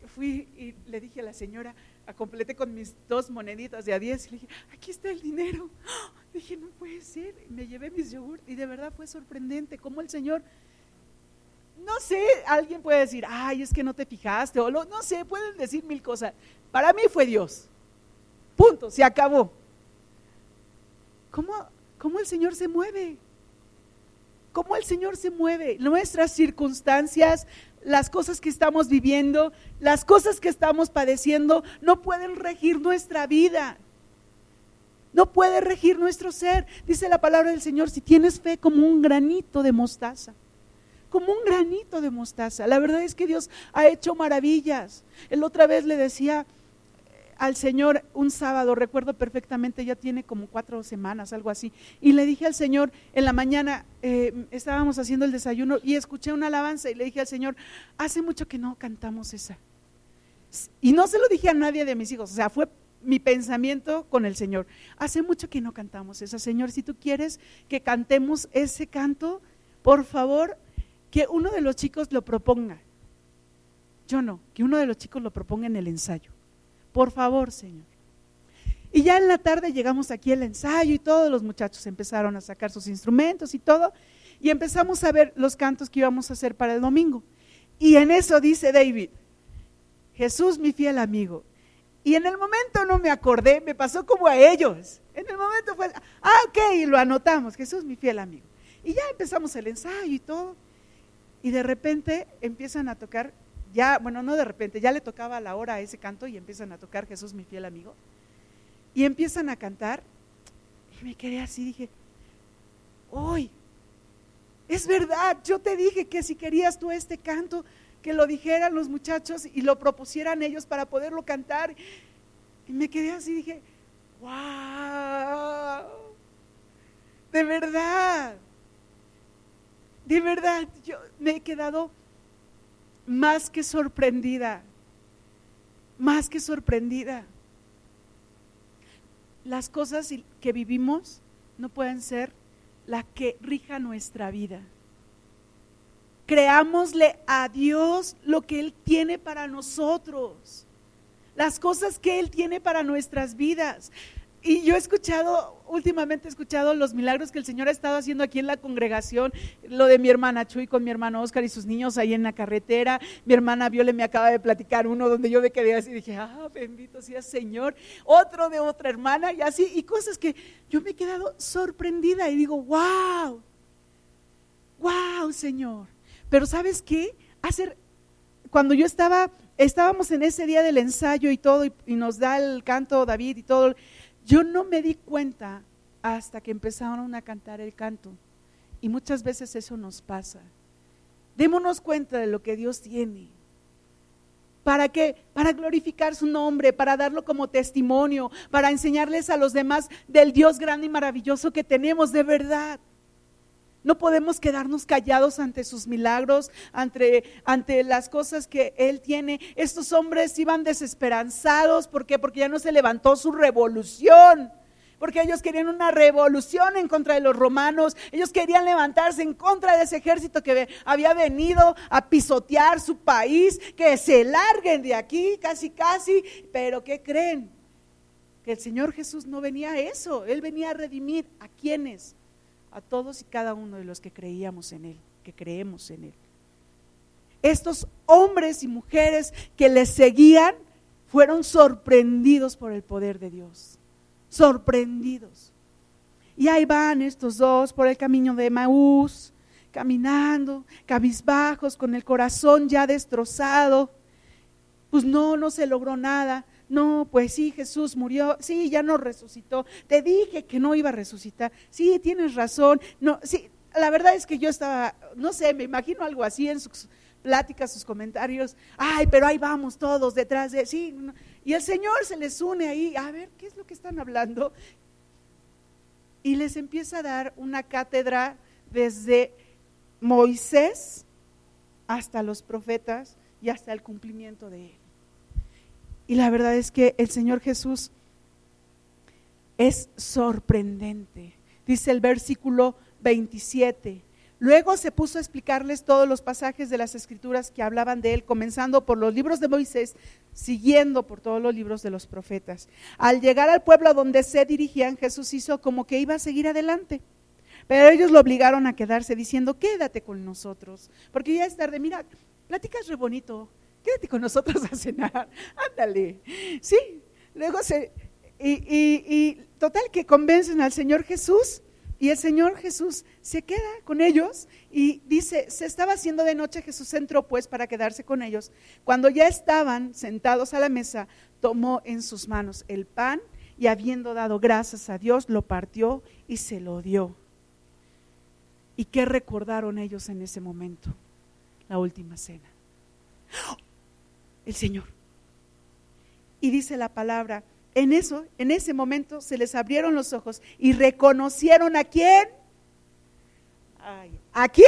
Fui y le dije a la señora, a completé con mis dos moneditas de a 10 y le dije, aquí está el dinero. Dije, no puede ser. Me llevé mis yogur y de verdad fue sorprendente cómo el Señor no sé, alguien puede decir, ay, es que no te fijaste, o no sé, pueden decir mil cosas. Para mí fue Dios. Punto, se acabó. ¿Cómo, cómo el Señor se mueve? ¿Cómo el Señor se mueve? Nuestras circunstancias, las cosas que estamos viviendo, las cosas que estamos padeciendo, no pueden regir nuestra vida. No puede regir nuestro ser. Dice la palabra del Señor, si tienes fe como un granito de mostaza como un granito de mostaza. La verdad es que Dios ha hecho maravillas. El otra vez le decía eh, al Señor un sábado, recuerdo perfectamente, ya tiene como cuatro semanas, algo así, y le dije al Señor, en la mañana eh, estábamos haciendo el desayuno y escuché una alabanza y le dije al Señor, hace mucho que no cantamos esa. Y no se lo dije a nadie de mis hijos, o sea, fue mi pensamiento con el Señor. Hace mucho que no cantamos esa, Señor, si tú quieres que cantemos ese canto, por favor, que uno de los chicos lo proponga. Yo no, que uno de los chicos lo proponga en el ensayo. Por favor, Señor. Y ya en la tarde llegamos aquí al ensayo y todos los muchachos empezaron a sacar sus instrumentos y todo. Y empezamos a ver los cantos que íbamos a hacer para el domingo. Y en eso dice David, Jesús mi fiel amigo. Y en el momento no me acordé, me pasó como a ellos. En el momento fue, ah, ok, y lo anotamos, Jesús mi fiel amigo. Y ya empezamos el ensayo y todo. Y de repente empiezan a tocar, ya, bueno, no de repente, ya le tocaba la hora a ese canto y empiezan a tocar Jesús mi fiel amigo. Y empiezan a cantar. Y me quedé así, dije, hoy, es verdad, yo te dije que si querías tú este canto, que lo dijeran los muchachos y lo propusieran ellos para poderlo cantar. Y me quedé así, dije, wow, de verdad, de verdad, yo me he quedado más que sorprendida, más que sorprendida. Las cosas que vivimos no pueden ser la que rija nuestra vida. Creámosle a Dios lo que Él tiene para nosotros, las cosas que Él tiene para nuestras vidas. Y yo he escuchado, últimamente he escuchado los milagros que el Señor ha estado haciendo aquí en la congregación, lo de mi hermana Chuy con mi hermano Oscar y sus niños ahí en la carretera. Mi hermana Viole me acaba de platicar uno donde yo me quedé así y dije, ah, bendito sea Señor. Otro de otra hermana y así, y cosas que yo me he quedado sorprendida y digo, wow, wow, Señor. Pero ¿sabes qué? Hacer, cuando yo estaba, estábamos en ese día del ensayo y todo, y, y nos da el canto David y todo, yo no me di cuenta hasta que empezaron a cantar el canto. Y muchas veces eso nos pasa. Démonos cuenta de lo que Dios tiene. ¿Para qué? Para glorificar su nombre, para darlo como testimonio, para enseñarles a los demás del Dios grande y maravilloso que tenemos de verdad. No podemos quedarnos callados ante sus milagros, ante, ante, las cosas que Él tiene. Estos hombres iban desesperanzados. ¿Por qué? Porque ya no se levantó su revolución. Porque ellos querían una revolución en contra de los romanos. Ellos querían levantarse en contra de ese ejército que había venido a pisotear su país. Que se larguen de aquí, casi, casi. Pero ¿qué creen? Que el Señor Jesús no venía a eso. Él venía a redimir a quienes a todos y cada uno de los que creíamos en Él, que creemos en Él. Estos hombres y mujeres que le seguían fueron sorprendidos por el poder de Dios, sorprendidos. Y ahí van estos dos por el camino de Maús, caminando, cabizbajos, con el corazón ya destrozado. Pues no, no se logró nada. No, pues sí, Jesús murió, sí, ya no resucitó. Te dije que no iba a resucitar. Sí, tienes razón. No, sí, la verdad es que yo estaba, no sé, me imagino algo así en sus pláticas, sus comentarios. Ay, pero ahí vamos todos detrás de, sí. Y el Señor se les une ahí, a ver, ¿qué es lo que están hablando? Y les empieza a dar una cátedra desde Moisés hasta los profetas y hasta el cumplimiento de él. Y la verdad es que el Señor Jesús es sorprendente. Dice el versículo 27. Luego se puso a explicarles todos los pasajes de las escrituras que hablaban de él, comenzando por los libros de Moisés, siguiendo por todos los libros de los profetas. Al llegar al pueblo donde se dirigían, Jesús hizo como que iba a seguir adelante. Pero ellos lo obligaron a quedarse diciendo, quédate con nosotros, porque ya es tarde, mira, platicas re bonito, quédate con nosotros a cenar, ándale. Sí, luego se, y, total que convencen al Señor Jesús y el Señor Jesús se queda con ellos y dice, se estaba haciendo de noche, Jesús entró pues para quedarse con ellos. Cuando ya estaban sentados a la mesa, tomó en sus manos el pan y habiendo dado gracias a Dios, lo partió y se lo dio. ¿Y qué recordaron ellos en ese momento? La última cena el Señor. Y dice la palabra, en eso, en ese momento se les abrieron los ojos y reconocieron a quién. ¿A quién?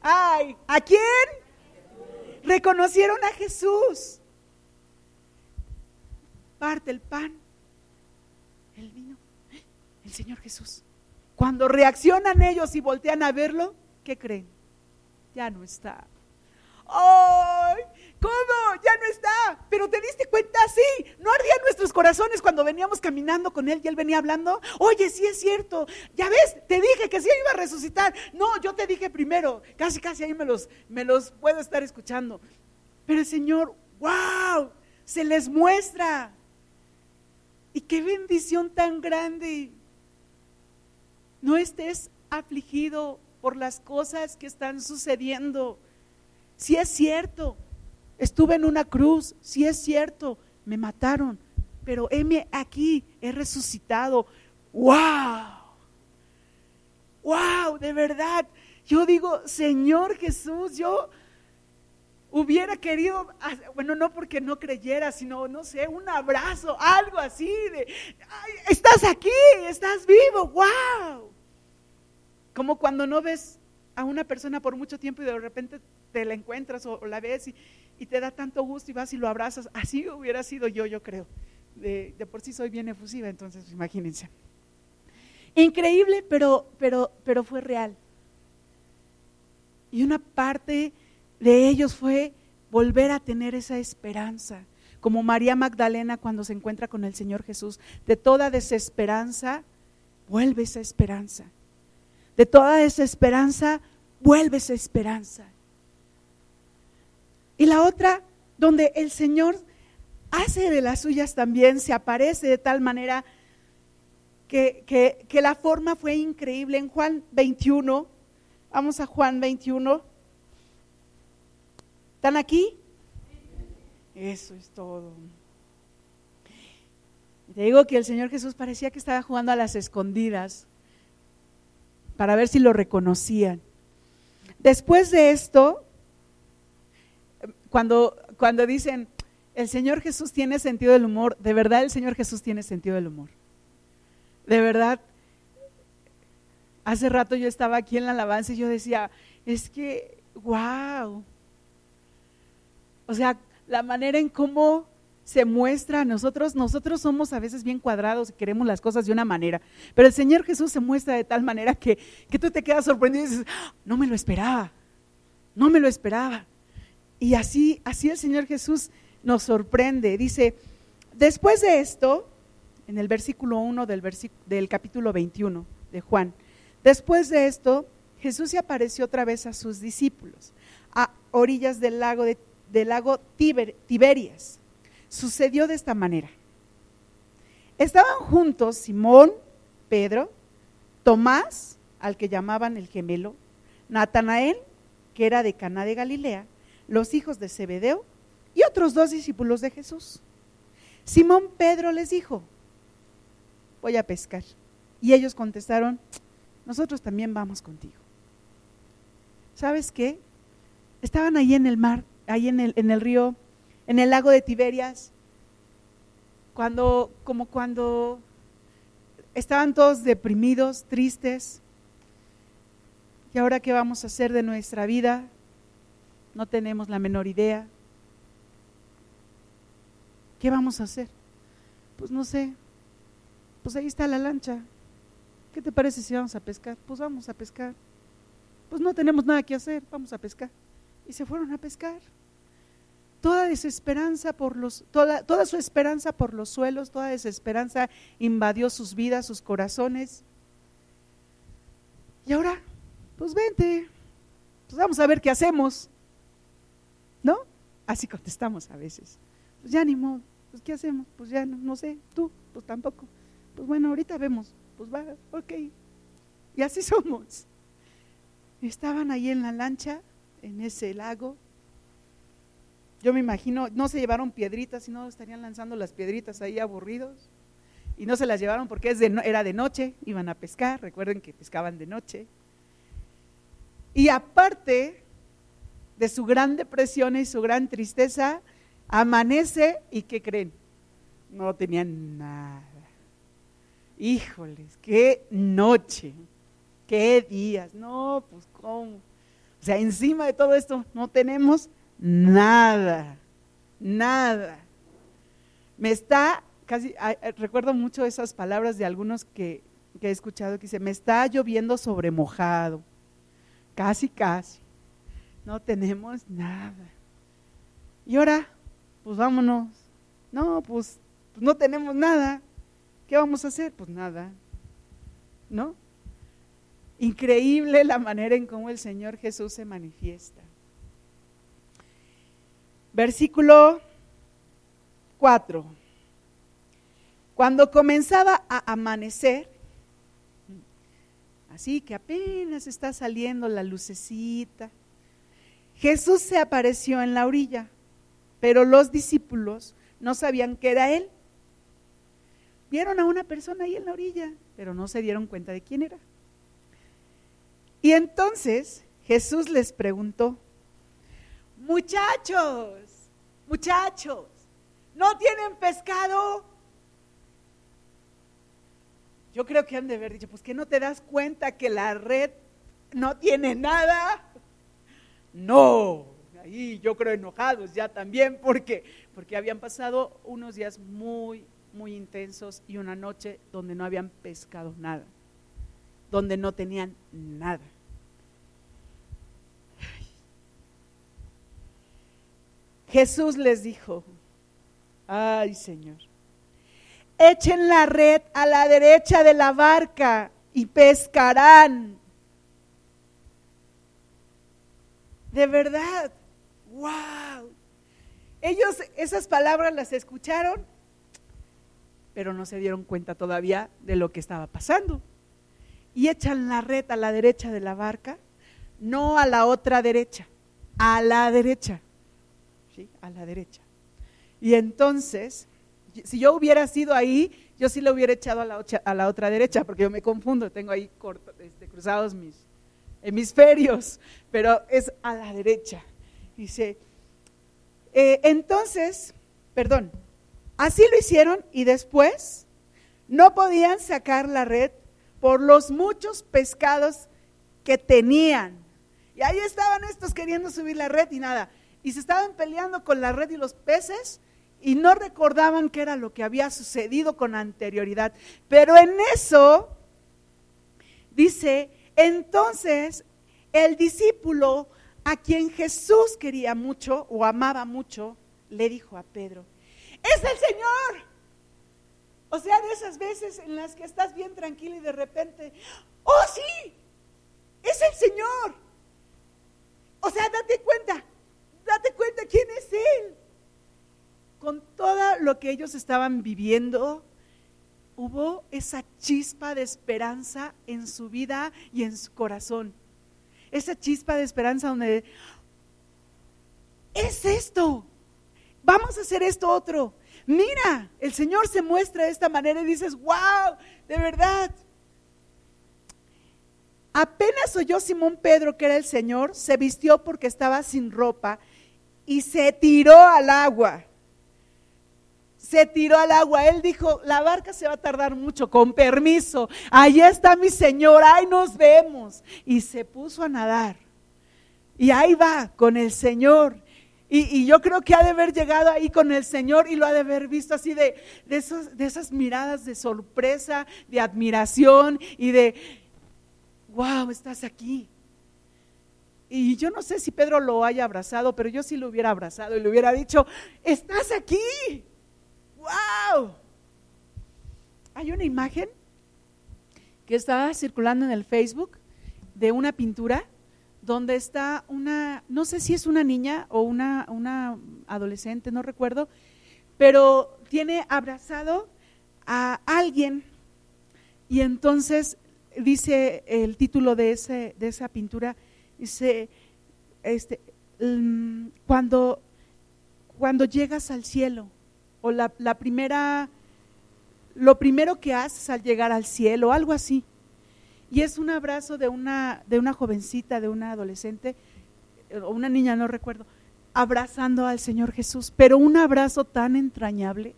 Ay, ¿a quién? Reconocieron a Jesús. Parte el pan, el vino, el Señor Jesús. Cuando reaccionan ellos y voltean a verlo, ¿qué creen? Ya no está. ¡Ay! ¿Cómo? Ya no está. Pero te diste cuenta, sí. ¿No ardían nuestros corazones cuando veníamos caminando con él y él venía hablando, oye, sí es cierto, ya ves, te dije que sí iba a resucitar. No, yo te dije primero, casi, casi ahí me los, me los puedo estar escuchando. Pero el Señor, wow, se les muestra. Y qué bendición tan grande. No estés afligido por las cosas que están sucediendo. Si es cierto, estuve en una cruz, si es cierto, me mataron, pero heme aquí, he resucitado. ¡Wow! ¡Wow! De verdad. Yo digo, Señor Jesús, yo hubiera querido, bueno, no porque no creyera, sino, no sé, un abrazo, algo así de, estás aquí, estás vivo, wow. Como cuando no ves a una persona por mucho tiempo y de repente te la encuentras o, la ves y, y, te da tanto gusto y vas y lo abrazas. Así hubiera sido yo, yo creo. De, por sí soy bien efusiva, entonces imagínense. Increíble, pero, pero, pero fue real. Y una parte de ellos fue volver a tener esa esperanza, como María Magdalena cuando se encuentra con el Señor Jesús. De toda desesperanza, vuelve esa esperanza. De toda desesperanza, vuelve esa esperanza. Y la otra, donde el Señor hace de las suyas también, se aparece de tal manera que, que, la forma fue increíble. En Juan 21, vamos a Juan 21. ¿Están aquí? Eso es todo. Te digo que el Señor Jesús parecía que estaba jugando a las escondidas para ver si lo reconocían. Después de esto, cuando, cuando dicen, el Señor Jesús tiene sentido del humor, de verdad el Señor Jesús tiene sentido del humor. De verdad, hace rato yo estaba aquí en la alabanza y yo decía, es que, wow, o sea, la manera en cómo se muestra nosotros, nosotros somos a veces bien cuadrados y queremos las cosas de una manera, pero el Señor Jesús se muestra de tal manera que, que tú te quedas sorprendido y dices, no me lo esperaba, no me lo esperaba. Y así, así el Señor Jesús nos sorprende. Dice, después de esto, en el versículo 1 del, capítulo 21 de Juan, después de esto, Jesús se apareció otra vez a sus discípulos a orillas del lago de del lago Tiberias. Sucedió de esta manera. Estaban juntos Simón, Pedro, Tomás, al que llamaban el gemelo, Natanael, que era de Caná de Galilea, los hijos de Zebedeo y otros dos discípulos de Jesús. Simón Pedro les dijo, voy a pescar. Y ellos contestaron, nosotros también vamos contigo. ¿Sabes qué? Estaban ahí en el mar ahí en el, en el río, en el lago de Tiberias, cuando, como cuando estaban todos deprimidos, tristes, y ahora qué vamos a hacer de nuestra vida, no tenemos la menor idea. ¿Qué vamos a hacer? Pues no sé, pues ahí está la lancha. ¿Qué te parece si vamos a pescar? Pues vamos a pescar. Pues no tenemos nada que hacer, vamos a pescar y se fueron a pescar. Toda desesperanza por los, toda, toda su esperanza por los suelos, toda desesperanza invadió sus vidas, sus corazones. Y ahora, pues vente, pues vamos a ver qué hacemos. Así contestamos a veces. Pues ya ni modo, pues ¿qué hacemos? Pues ya no, no sé, tú, pues tampoco. Pues bueno, ahorita vemos, pues va, ok. Y así somos. Estaban ahí en la lancha en ese lago. Yo me imagino, no se llevaron piedritas, sino estarían lanzando las piedritas ahí aburridos. Y no se las llevaron porque es era de noche, iban a pescar, recuerden que pescaban de noche. Y aparte de su gran depresión y su gran tristeza, amanece y ¿qué creen? No tenían nada. Híjoles, qué noche, qué días. No, pues cómo. O sea, encima de todo esto no tenemos nada, nada. Me está, casi, recuerdo mucho esas palabras de algunos que, he escuchado que dice, me está lloviendo sobre mojado, casi, casi. No tenemos nada. Y ahora, pues vámonos. No, pues pues no tenemos nada. ¿Qué vamos a hacer? Pues nada. ¿No? Increíble la manera en cómo el Señor Jesús se manifiesta. Versículo 4. Cuando comenzaba a amanecer, así que apenas está saliendo la lucecita, Jesús se apareció en la orilla, pero los discípulos no sabían que era Él. Vieron a una persona ahí en la orilla, pero no se dieron cuenta de quién era. Y entonces Jesús les preguntó, muchachos, muchachos, ¿no tienen pescado? Yo creo que han de haber dicho, pues que no te das cuenta que la red no tiene nada. No, ahí yo creo enojados ya también porque porque habían pasado unos días muy muy intensos y una noche donde no habían pescado nada, donde no tenían nada. Jesús les dijo, ay Señor, echen la red a la derecha de la barca y pescarán. De verdad, wow. Ellos esas palabras las escucharon, pero no se dieron cuenta todavía de lo que estaba pasando. Y echan la red a la derecha de la barca, no a la otra derecha, a la derecha a la derecha. Y entonces, si yo hubiera sido ahí, yo sí le hubiera echado a la, a la otra derecha, porque yo me confundo, tengo ahí este, cruzados mis hemisferios, pero es a la derecha. Dice, eh, entonces, perdón, así lo hicieron y después no podían sacar la red por los muchos pescados que tenían. Y ahí estaban estos queriendo subir la red y nada y se estaban peleando con la red y los peces y no recordaban qué era lo que había sucedido con anterioridad. Pero en eso, dice, entonces el discípulo a quien Jesús quería mucho o amaba mucho, le dijo a Pedro, es el Señor. O sea, de esas veces en las que estás bien tranquilo y de repente, oh sí, es el Señor. O sea, date cuenta, date cuenta quién es Él. Con todo lo que ellos estaban viviendo, hubo esa chispa de esperanza en su vida y en su corazón. Esa chispa de esperanza donde es esto. Vamos a hacer esto otro. Mira, el Señor se muestra de esta manera y dices, wow, de verdad, Apenas oyó Simón Pedro que era el Señor, se vistió porque estaba sin ropa y se tiró al agua. Se tiró al agua. Él dijo, la barca se va a tardar mucho, con permiso. Allí está mi Señor, ahí nos vemos. Y se puso a nadar. Y ahí va con el Señor. Y, yo creo que ha de haber llegado ahí con el Señor y lo ha de haber visto así de, de esas miradas de sorpresa, de admiración y de, wow, estás aquí. Y yo no sé si Pedro lo haya abrazado, pero yo sí lo hubiera abrazado y le hubiera dicho, estás aquí. ¡Wow! Hay una imagen que está circulando en el Facebook de una pintura donde está una, no sé si es una niña o una, una adolescente, no recuerdo, pero tiene abrazado a alguien y entonces dice el título de, ese, de esa pintura, dice, este, mm, cuando, cuando llegas al cielo, o la, primera, lo primero que haces al llegar al cielo, algo así. Y es un abrazo de una, de una jovencita, de una adolescente, o una niña, no recuerdo, abrazando al Señor Jesús, pero un abrazo tan entrañable,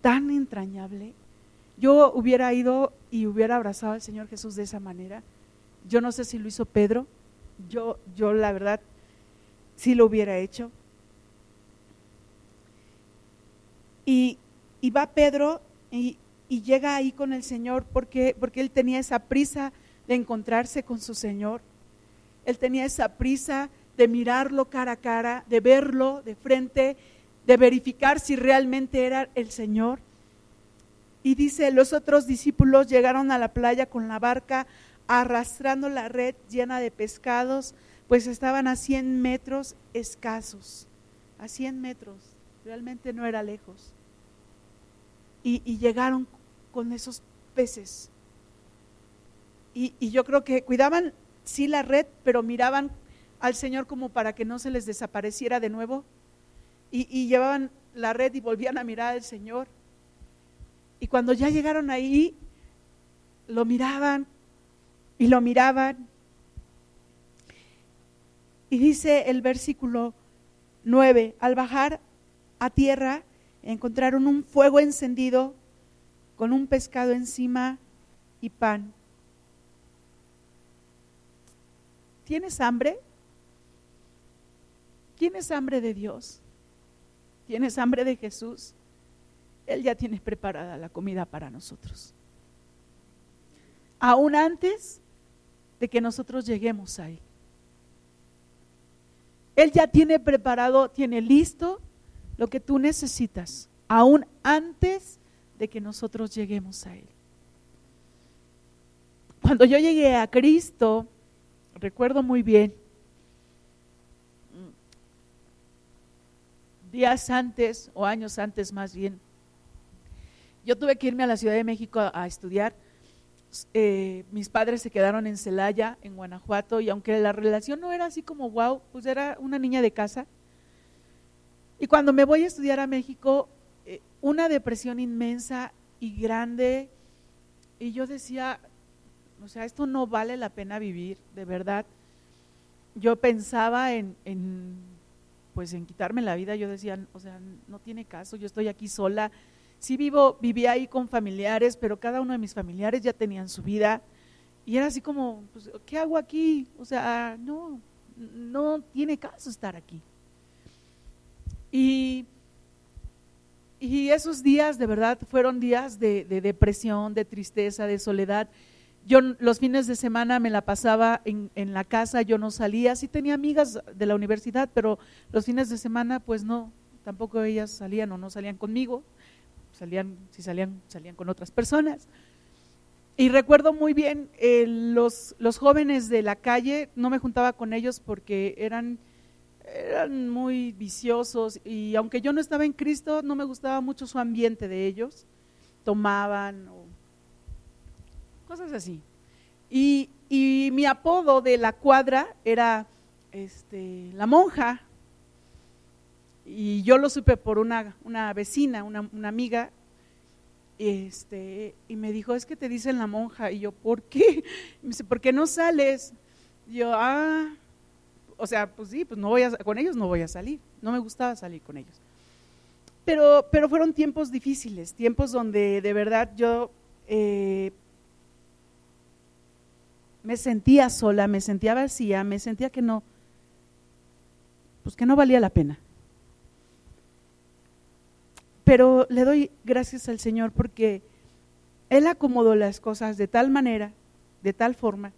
tan entrañable, yo hubiera ido y hubiera abrazado al Señor Jesús de esa manera. Yo no sé si lo hizo Pedro, yo, yo la verdad sí lo hubiera hecho. Y, va Pedro y, llega ahí con el Señor porque, porque él tenía esa prisa de encontrarse con su Señor. Él tenía esa prisa de mirarlo cara a cara, de verlo de frente de verificar si realmente era el Señor. Y dice, los otros discípulos llegaron a la playa con la barca arrastrando la red llena de pescados, pues estaban a 100 metros escasos, a 100 metros, realmente no era lejos. Y, llegaron con esos peces. Y, yo creo que cuidaban sí la red, pero miraban al Señor como para que no se les desapareciera de nuevo. Y, y, llevaban la red y volvían a mirar al Señor. Y cuando ya llegaron ahí, lo miraban y lo miraban. Y dice el versículo 9, al bajar a tierra encontraron un fuego encendido con un pescado encima y pan. ¿Tienes hambre? ¿Tienes hambre de Dios? ¿Tienes hambre de Jesús? Él ya tiene preparada la comida para nosotros. Aún antes de que nosotros lleguemos ahí. Él ya tiene preparado, tiene listo lo que tú necesitas, aún antes de que nosotros lleguemos a Él. Cuando yo llegué a Cristo, recuerdo muy bien, días antes o años antes más bien, yo tuve que irme a la Ciudad de México a, estudiar eh, mis padres se quedaron en Celaya, en Guanajuato, y aunque la relación no era así como wow, pues era una niña de casa. Y cuando me voy a estudiar a México, eh, una depresión inmensa y grande, y yo decía, o sea, esto no vale la pena vivir, de verdad. Yo pensaba en, en pues en quitarme la vida, yo decía, o sea, no tiene caso, yo estoy aquí sola, sí vivo, vivía ahí con familiares, pero cada uno de mis familiares ya tenían su vida. Y era así como, pues, ¿qué hago aquí? O sea, no, no tiene caso estar aquí. Y, esos días de verdad fueron días de, depresión, de tristeza, de soledad. Yo los fines de semana me la pasaba en, la casa, yo no salía, sí tenía amigas de la universidad, pero los fines de semana pues no, tampoco ellas salían o no salían conmigo salían, si salían, salían con otras personas. Y recuerdo muy bien eh, los jóvenes de la calle, no me juntaba con ellos porque eran, eran muy viciosos y aunque yo no estaba en Cristo, no me gustaba mucho su ambiente de ellos. Tomaban o cosas así. Y, y mi apodo de la cuadra era este, la monja, y yo lo supe por una, una vecina, una, amiga, este, y me dijo, es que te dicen la monja. Y yo, ¿por qué? Y me dice, ¿por qué no sales? Y yo, ah, o sea, pues sí, pues no voy a, con ellos no voy a salir. No me gustaba salir con ellos. Pero, pero fueron tiempos difíciles, tiempos donde de verdad yo eh, me sentía sola, me sentía vacía, me sentía que no, pues que no valía la pena. Pero le doy gracias al Señor porque Él acomodó las cosas de tal manera, de tal forma,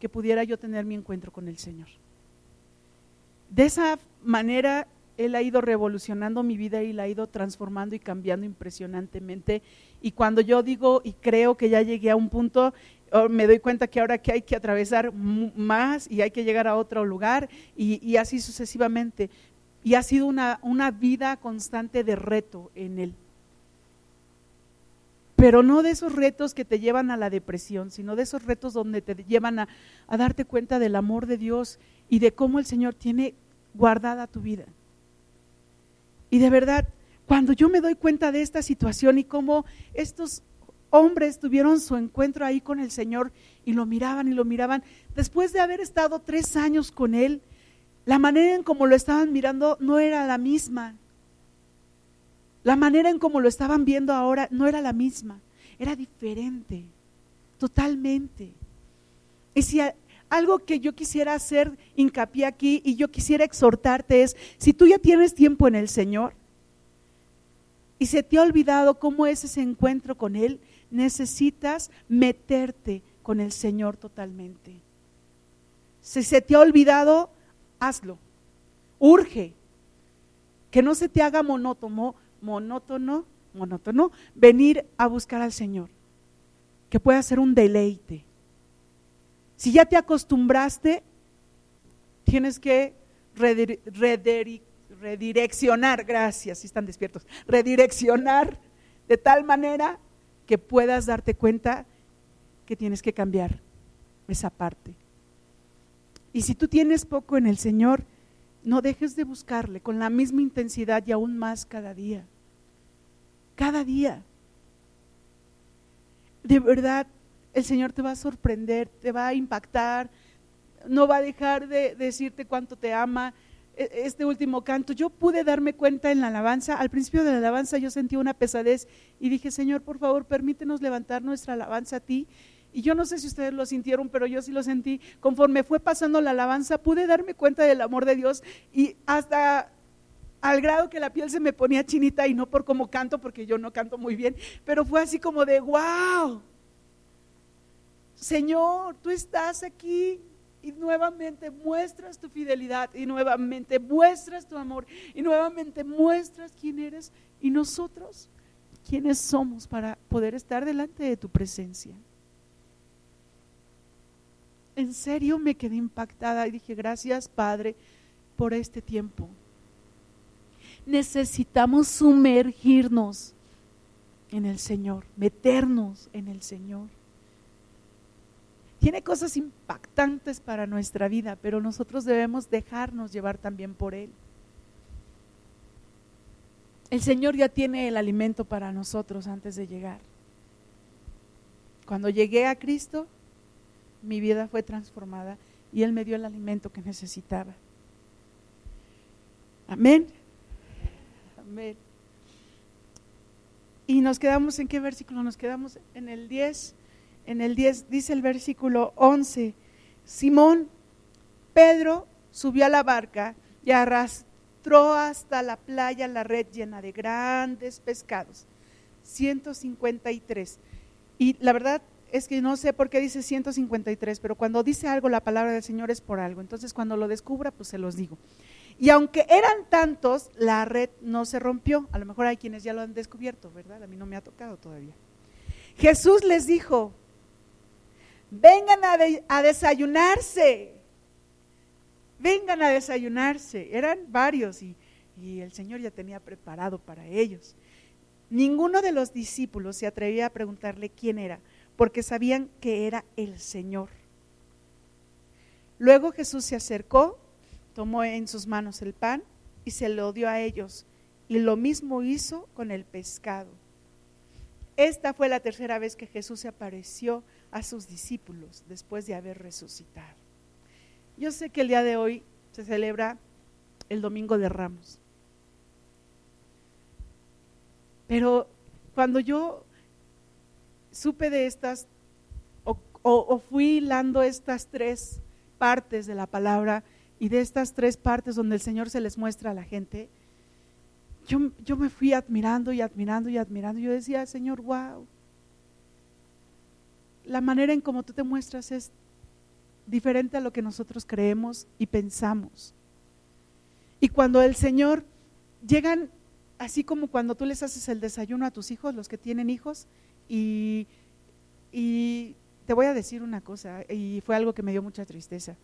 que pudiera yo tener mi encuentro con el Señor. De esa manera Él ha ido revolucionando mi vida y la ha ido transformando y cambiando impresionantemente. Y cuando yo digo y creo que ya llegué a un punto, oh, me doy cuenta que ahora que hay que atravesar más y hay que llegar a otro lugar y, así sucesivamente y ha sido una, una vida constante de reto en él. Pero no de esos retos que te llevan a la depresión, sino de esos retos donde te llevan a, a darte cuenta del amor de Dios y de cómo el Señor tiene guardada tu vida. Y de verdad, cuando yo me doy cuenta de esta situación y cómo estos hombres tuvieron su encuentro ahí con el Señor y lo miraban y lo miraban, después de haber estado tres años con Él, la manera en cómo lo estaban mirando no era la misma. La manera en cómo lo estaban viendo ahora no era la misma, era diferente, totalmente. Y si algo que yo quisiera hacer hincapié aquí y yo quisiera exhortarte es, si tú ya tienes tiempo en el Señor y se te ha olvidado cómo es ese encuentro con Él, necesitas meterte con el Señor totalmente. Si se te ha olvidado, hazlo. Urge. Que no se te haga monótono, monótono, monótono, venir a buscar al Señor. Que pueda ser un deleite. Si ya te acostumbraste, tienes que redireccionar, gracias, si están despiertos, redireccionar de tal manera que puedas darte cuenta que tienes que cambiar esa parte. Y si tú tienes poco en el Señor, no dejes de buscarle con la misma intensidad y aún más cada día. Cada día. De verdad, el Señor te va a sorprender, te va a impactar, no va a dejar de decirte cuánto te ama. E, este último canto, yo pude darme cuenta en la alabanza, al principio de la alabanza yo sentí una pesadez y dije, Señor, por favor, permítenos levantar nuestra alabanza a ti y yo no sé si ustedes lo sintieron, pero yo sí lo sentí. Conforme fue pasando la alabanza, pude darme cuenta del amor de Dios y hasta al grado que la piel se me ponía chinita y no por cómo canto, porque yo no canto muy bien, pero fue así como de, wow, Señor, tú estás aquí y nuevamente muestras tu fidelidad y nuevamente muestras tu amor y nuevamente muestras quién eres y nosotros quiénes somos para poder estar delante de tu presencia en serio me quedé impactada y dije, gracias Padre por este tiempo. Necesitamos sumergirnos en el Señor, meternos en el Señor. Tiene cosas impactantes para nuestra vida, pero nosotros debemos dejarnos llevar también por Él. El Señor ya tiene el alimento para nosotros antes de llegar. Cuando llegué a Cristo, mi vida fue transformada y Él me dio el alimento que necesitaba. Amén. Amén. Y nos quedamos en qué versículo? Nos quedamos en el 10. En el 10 dice el versículo 11. Simón, Pedro subió a la barca y arrastró hasta la playa la red llena de grandes pescados. 153. Y la verdad, es que no sé por qué dice 153, pero cuando dice algo la palabra del Señor es por algo. Entonces cuando lo descubra, pues se los digo. Y aunque eran tantos, la red no se rompió. A lo mejor hay quienes ya lo han descubierto, ¿verdad? A mí no me ha tocado todavía. Jesús les dijo, vengan a, desayunarse, vengan a desayunarse. Eran varios y, y el Señor ya tenía preparado para ellos. Ninguno de los discípulos se atrevía a preguntarle quién era porque sabían que era el Señor. Luego Jesús se acercó, tomó en sus manos el pan y se lo dio a ellos. Y lo mismo hizo con el pescado. Esta fue la tercera vez que Jesús se apareció a sus discípulos después de haber resucitado. Yo sé que el día de hoy se celebra el Domingo de Ramos. Pero cuando yo supe de estas, o, fui hilando estas tres partes de la palabra y de estas tres partes donde el Señor se les muestra a la gente, yo, yo me fui admirando y admirando y admirando. Yo decía, Señor, wow, la manera en cómo tú te muestras es diferente a lo que nosotros creemos y pensamos. Y cuando el Señor llegan, así como cuando tú les haces el desayuno a tus hijos, los que tienen hijos, y, te voy a decir una cosa, y fue algo que me dio mucha tristeza.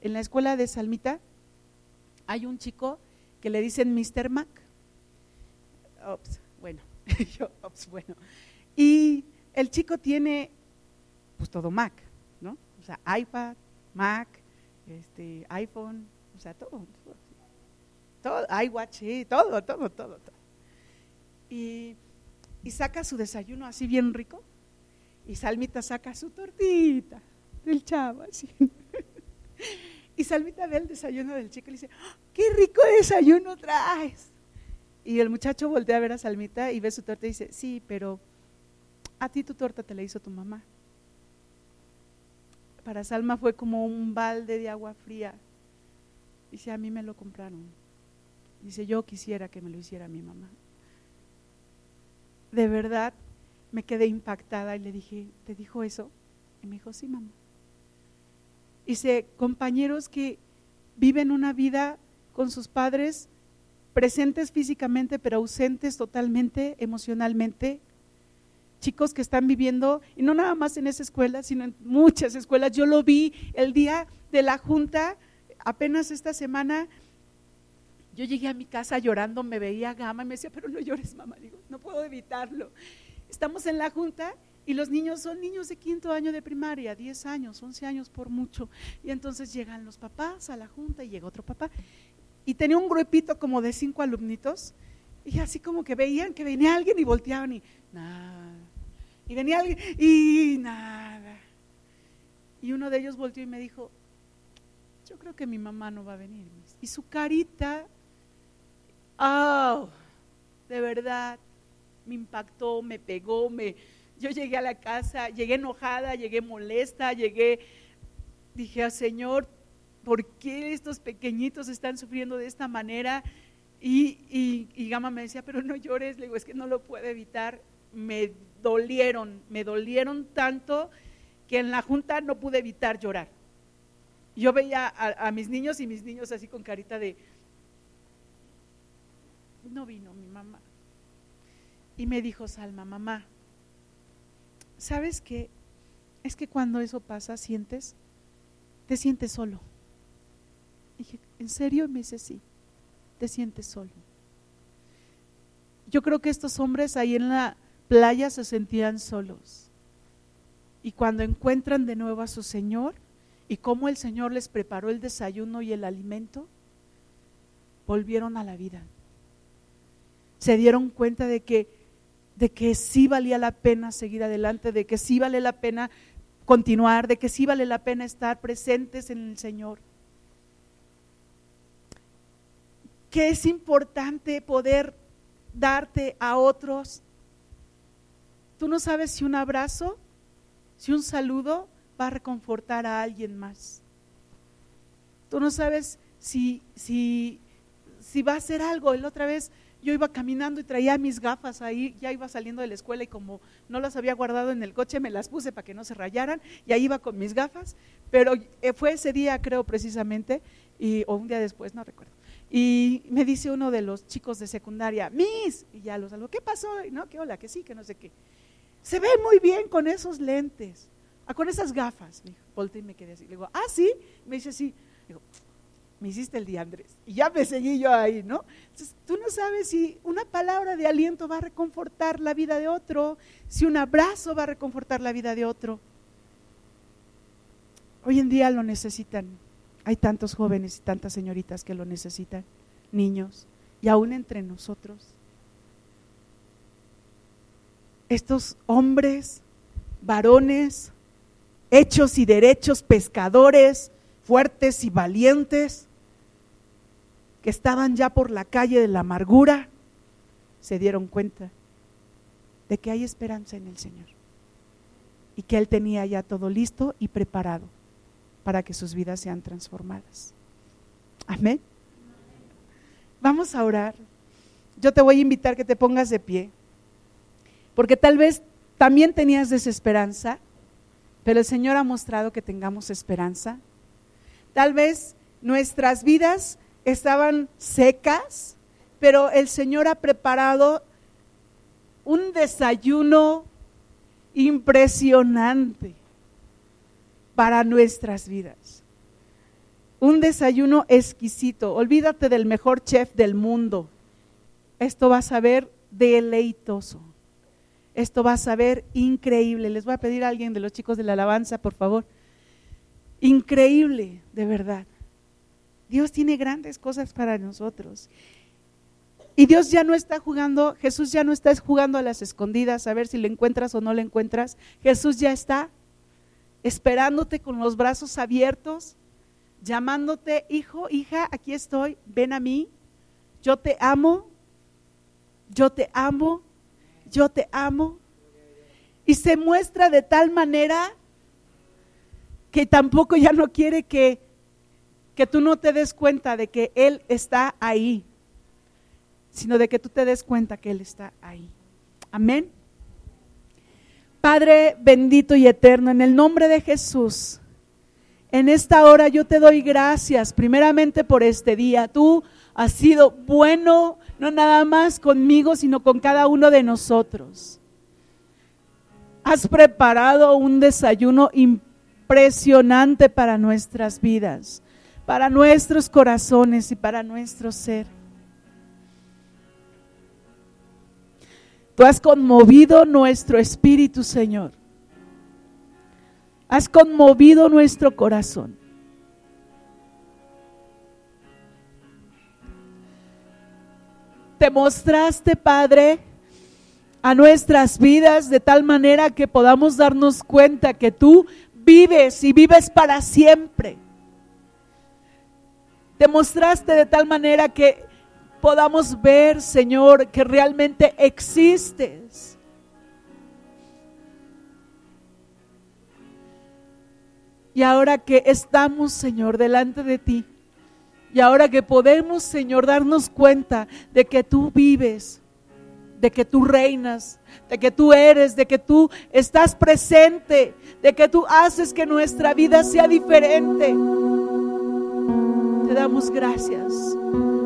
En la escuela de Salmita hay un chico que le dicen Mr. Mac. Ops, bueno, yo, ops, bueno. Y el chico tiene pues todo Mac, ¿no? O sea, iPad, Mac, este, iPhone, o sea, todo, todo, iWatch, sí, todo, todo, todo, todo. Y y saca su desayuno así bien rico. Y Salmita saca su tortita del chavo, así. Y Salmita ve el desayuno del chico y le dice, ¡Ah, ¡qué rico desayuno traes! Y el muchacho voltea a ver a Salmita y ve su torta y dice, sí, pero a ti tu torta te la hizo tu mamá. Para Salma fue como un balde de agua fría. Dice, a mí me lo compraron. Dice, yo quisiera que me lo hiciera mi mamá de verdad me quedé impactada y le dije, ¿te dijo eso? Y me dijo, sí, mamá. Dice, compañeros que viven una vida con sus padres presentes físicamente, pero ausentes totalmente emocionalmente. Chicos que están viviendo, y no nada más en esa escuela, sino en muchas escuelas. Yo lo vi el día de la junta, apenas esta semana, yo llegué a mi casa llorando, me veía gama y me decía, pero no llores, mamá. Digo, no puedo evitarlo. Estamos en la junta y los niños son niños de quinto año de primaria, 10 años, 11 años por mucho. Y entonces llegan los papás a la junta y llega otro papá. Y tenía un grupito como de cinco alumnitos. Y así como que veían que venía alguien y volteaban y nada. Y venía alguien y nada. Y uno de ellos volteó y me dijo, yo creo que mi mamá no va a venir. Y su carita oh, de verdad, me impactó, me pegó, me, yo llegué a la casa, llegué enojada, llegué molesta, llegué, dije, Señor, ¿por qué estos pequeñitos están sufriendo de esta manera? Y, y, Gama me decía, pero no llores, le digo, es que no lo puedo evitar. Me dolieron, me dolieron tanto que en la junta no pude evitar llorar. Yo veía a mis niños y mis niños así con carita de, no vino mi mamá. Y me dijo Salma, mamá, ¿sabes qué? Es que cuando eso pasa, sientes, te sientes solo. dije, ¿en serio? me dice, sí, te sientes solo. Yo creo que estos hombres ahí en la playa se sentían solos. Y cuando encuentran de nuevo a su Señor y cómo el Señor les preparó el desayuno y el alimento, volvieron a la vida se dieron cuenta de que, de que sí valía la pena seguir adelante, de que sí vale la pena continuar, de que sí vale la pena estar presentes en el Señor. Que es importante poder darte a otros. Tú no sabes si un abrazo, si un saludo va a reconfortar a alguien más. Tú no sabes si, si, si va a hacer algo. La otra vez yo iba caminando y traía mis gafas ahí, ya iba saliendo de la escuela y como no las había guardado en el coche, me las puse para que no se rayaran y ahí iba con mis gafas, pero eh, fue ese día creo precisamente, y, o un día después, no recuerdo. Y me dice uno de los chicos de secundaria, Miss, y ya los salgo, ¿qué pasó? No, que hola, que sí, que no sé qué. Se ve muy bien con esos lentes, ah, con esas gafas. Me dijo, y me quedé así. Le digo, ah, sí. Me dice, sí. Digo, me hiciste el día, Andrés. Y ya me seguí yo ahí, ¿no? Entonces, tú no sabes si una palabra de aliento va a reconfortar la vida de otro, si un abrazo va a reconfortar la vida de otro. Hoy en día lo necesitan. Hay tantos jóvenes y tantas señoritas que lo necesitan, niños, y aún entre nosotros. Estos hombres, varones, hechos y derechos, pescadores, fuertes y valientes, que estaban ya por la calle de la amargura, se dieron cuenta de que hay esperanza en el Señor y que Él tenía ya todo listo y preparado para que sus vidas sean transformadas. Amén. Vamos a orar. Yo te voy a invitar que te pongas de pie, porque tal vez también tenías desesperanza, pero el Señor ha mostrado que tengamos esperanza. Tal vez nuestras vidas estaban secas, pero el Señor ha preparado un desayuno impresionante para nuestras vidas. Un desayuno exquisito. Olvídate del mejor chef del mundo. Esto va a saber deleitoso. Esto va a saber increíble. Les voy a pedir a alguien de los chicos de la alabanza, por favor. Increíble, de verdad. Dios tiene grandes cosas para nosotros. Y Dios ya no está jugando, Jesús ya no está jugando a las escondidas a ver si le encuentras o no le encuentras. Jesús ya está esperándote con los brazos abiertos, llamándote, hijo, hija, aquí estoy, ven a mí, yo te amo, yo te amo, yo te amo. Y se muestra de tal manera que tampoco ya no quiere que que tú no te des cuenta de que Él está ahí, sino de que tú te des cuenta que Él está ahí. Amén. Padre bendito y eterno, en el nombre de Jesús, En esta hora yo te doy gracias primeramente por este día. Tú has sido bueno, no nada más conmigo, sino con cada uno de nosotros. Has preparado un desayuno impresionante para nuestras vidas, para nuestros corazones y para nuestro ser. Tú has conmovido nuestro espíritu, Señor. Has conmovido nuestro corazón. Te mostraste, Padre, a nuestras vidas de tal manera que podamos darnos cuenta que tú vives y vives para siempre. Te mostraste de tal manera que podamos ver, Señor, que realmente existes. Y ahora que estamos, Señor, delante de ti, y ahora que podemos, Señor, darnos cuenta de que tú vives, de que tú reinas, de que tú eres, de que tú estás presente, de que tú haces que nuestra vida sea diferente. Te damos gracias.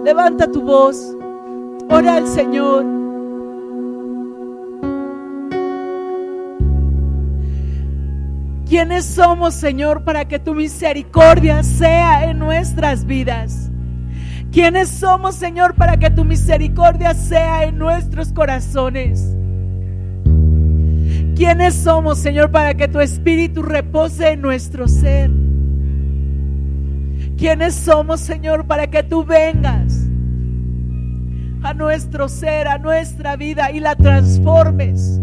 Levanta tu voz. Ora al Señor. ¿Quiénes somos, Señor, para que tu misericordia sea en nuestras vidas? ¿Quiénes somos, Señor, para que tu misericordia sea en nuestros corazones? ¿Quiénes somos, Señor, para que tu espíritu repose en nuestro ser? ¿Quiénes somos, Señor, para que tú vengas a nuestro ser, a nuestra vida y la transformes?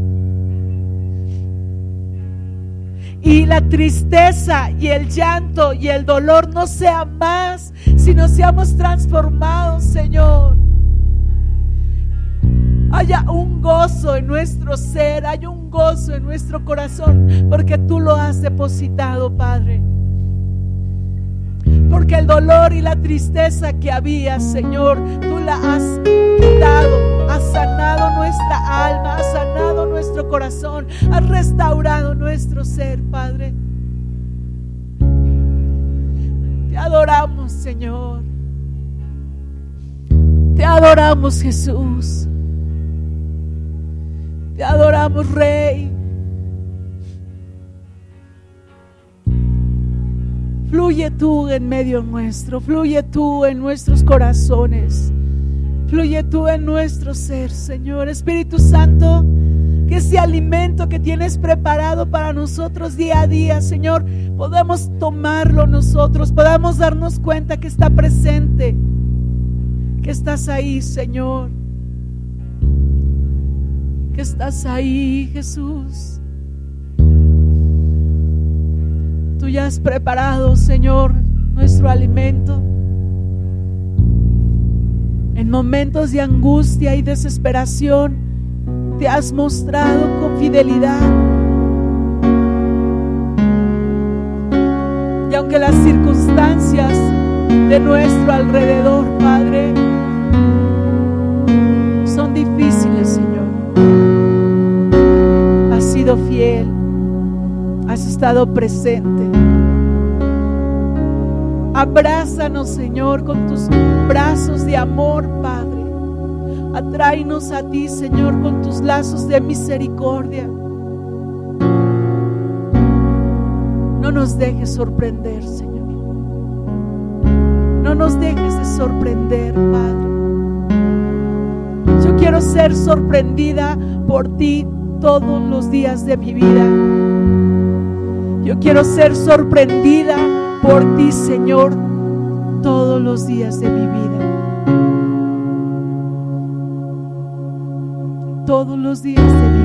Y la tristeza y el llanto y el dolor no sea más, sino seamos transformados, Señor. Haya un gozo en nuestro ser, haya un gozo en nuestro corazón, porque tú lo has depositado, Padre. Porque el dolor y la tristeza que había, Señor, tú la has quitado, has sanado nuestra alma, has sanado nuestro corazón, has restaurado nuestro ser, Padre. Te adoramos, Señor. Te adoramos, Jesús. Te adoramos, Rey. Fluye tú en medio nuestro, fluye tú en nuestros corazones, fluye tú en nuestro ser, Señor. Espíritu Santo, que ese alimento que tienes preparado para nosotros día a día, Señor, podamos tomarlo nosotros, podamos darnos cuenta que está presente, que estás ahí, Señor, que estás ahí, Jesús. Tú ya has preparado, Señor, nuestro alimento. En momentos de angustia y desesperación, te has mostrado con fidelidad. Y aunque las circunstancias de nuestro alrededor, Padre, son difíciles, Señor, has sido fiel has estado presente. Abrázanos, Señor, con tus brazos de amor, Padre. Atráenos a ti, Señor, con tus lazos de misericordia. No nos dejes sorprender, Señor. No nos dejes de sorprender, Padre. Yo quiero ser sorprendida por ti todos los días de mi vida. Yo quiero ser sorprendida por ti, Señor, todos los días de mi vida. Todos los días.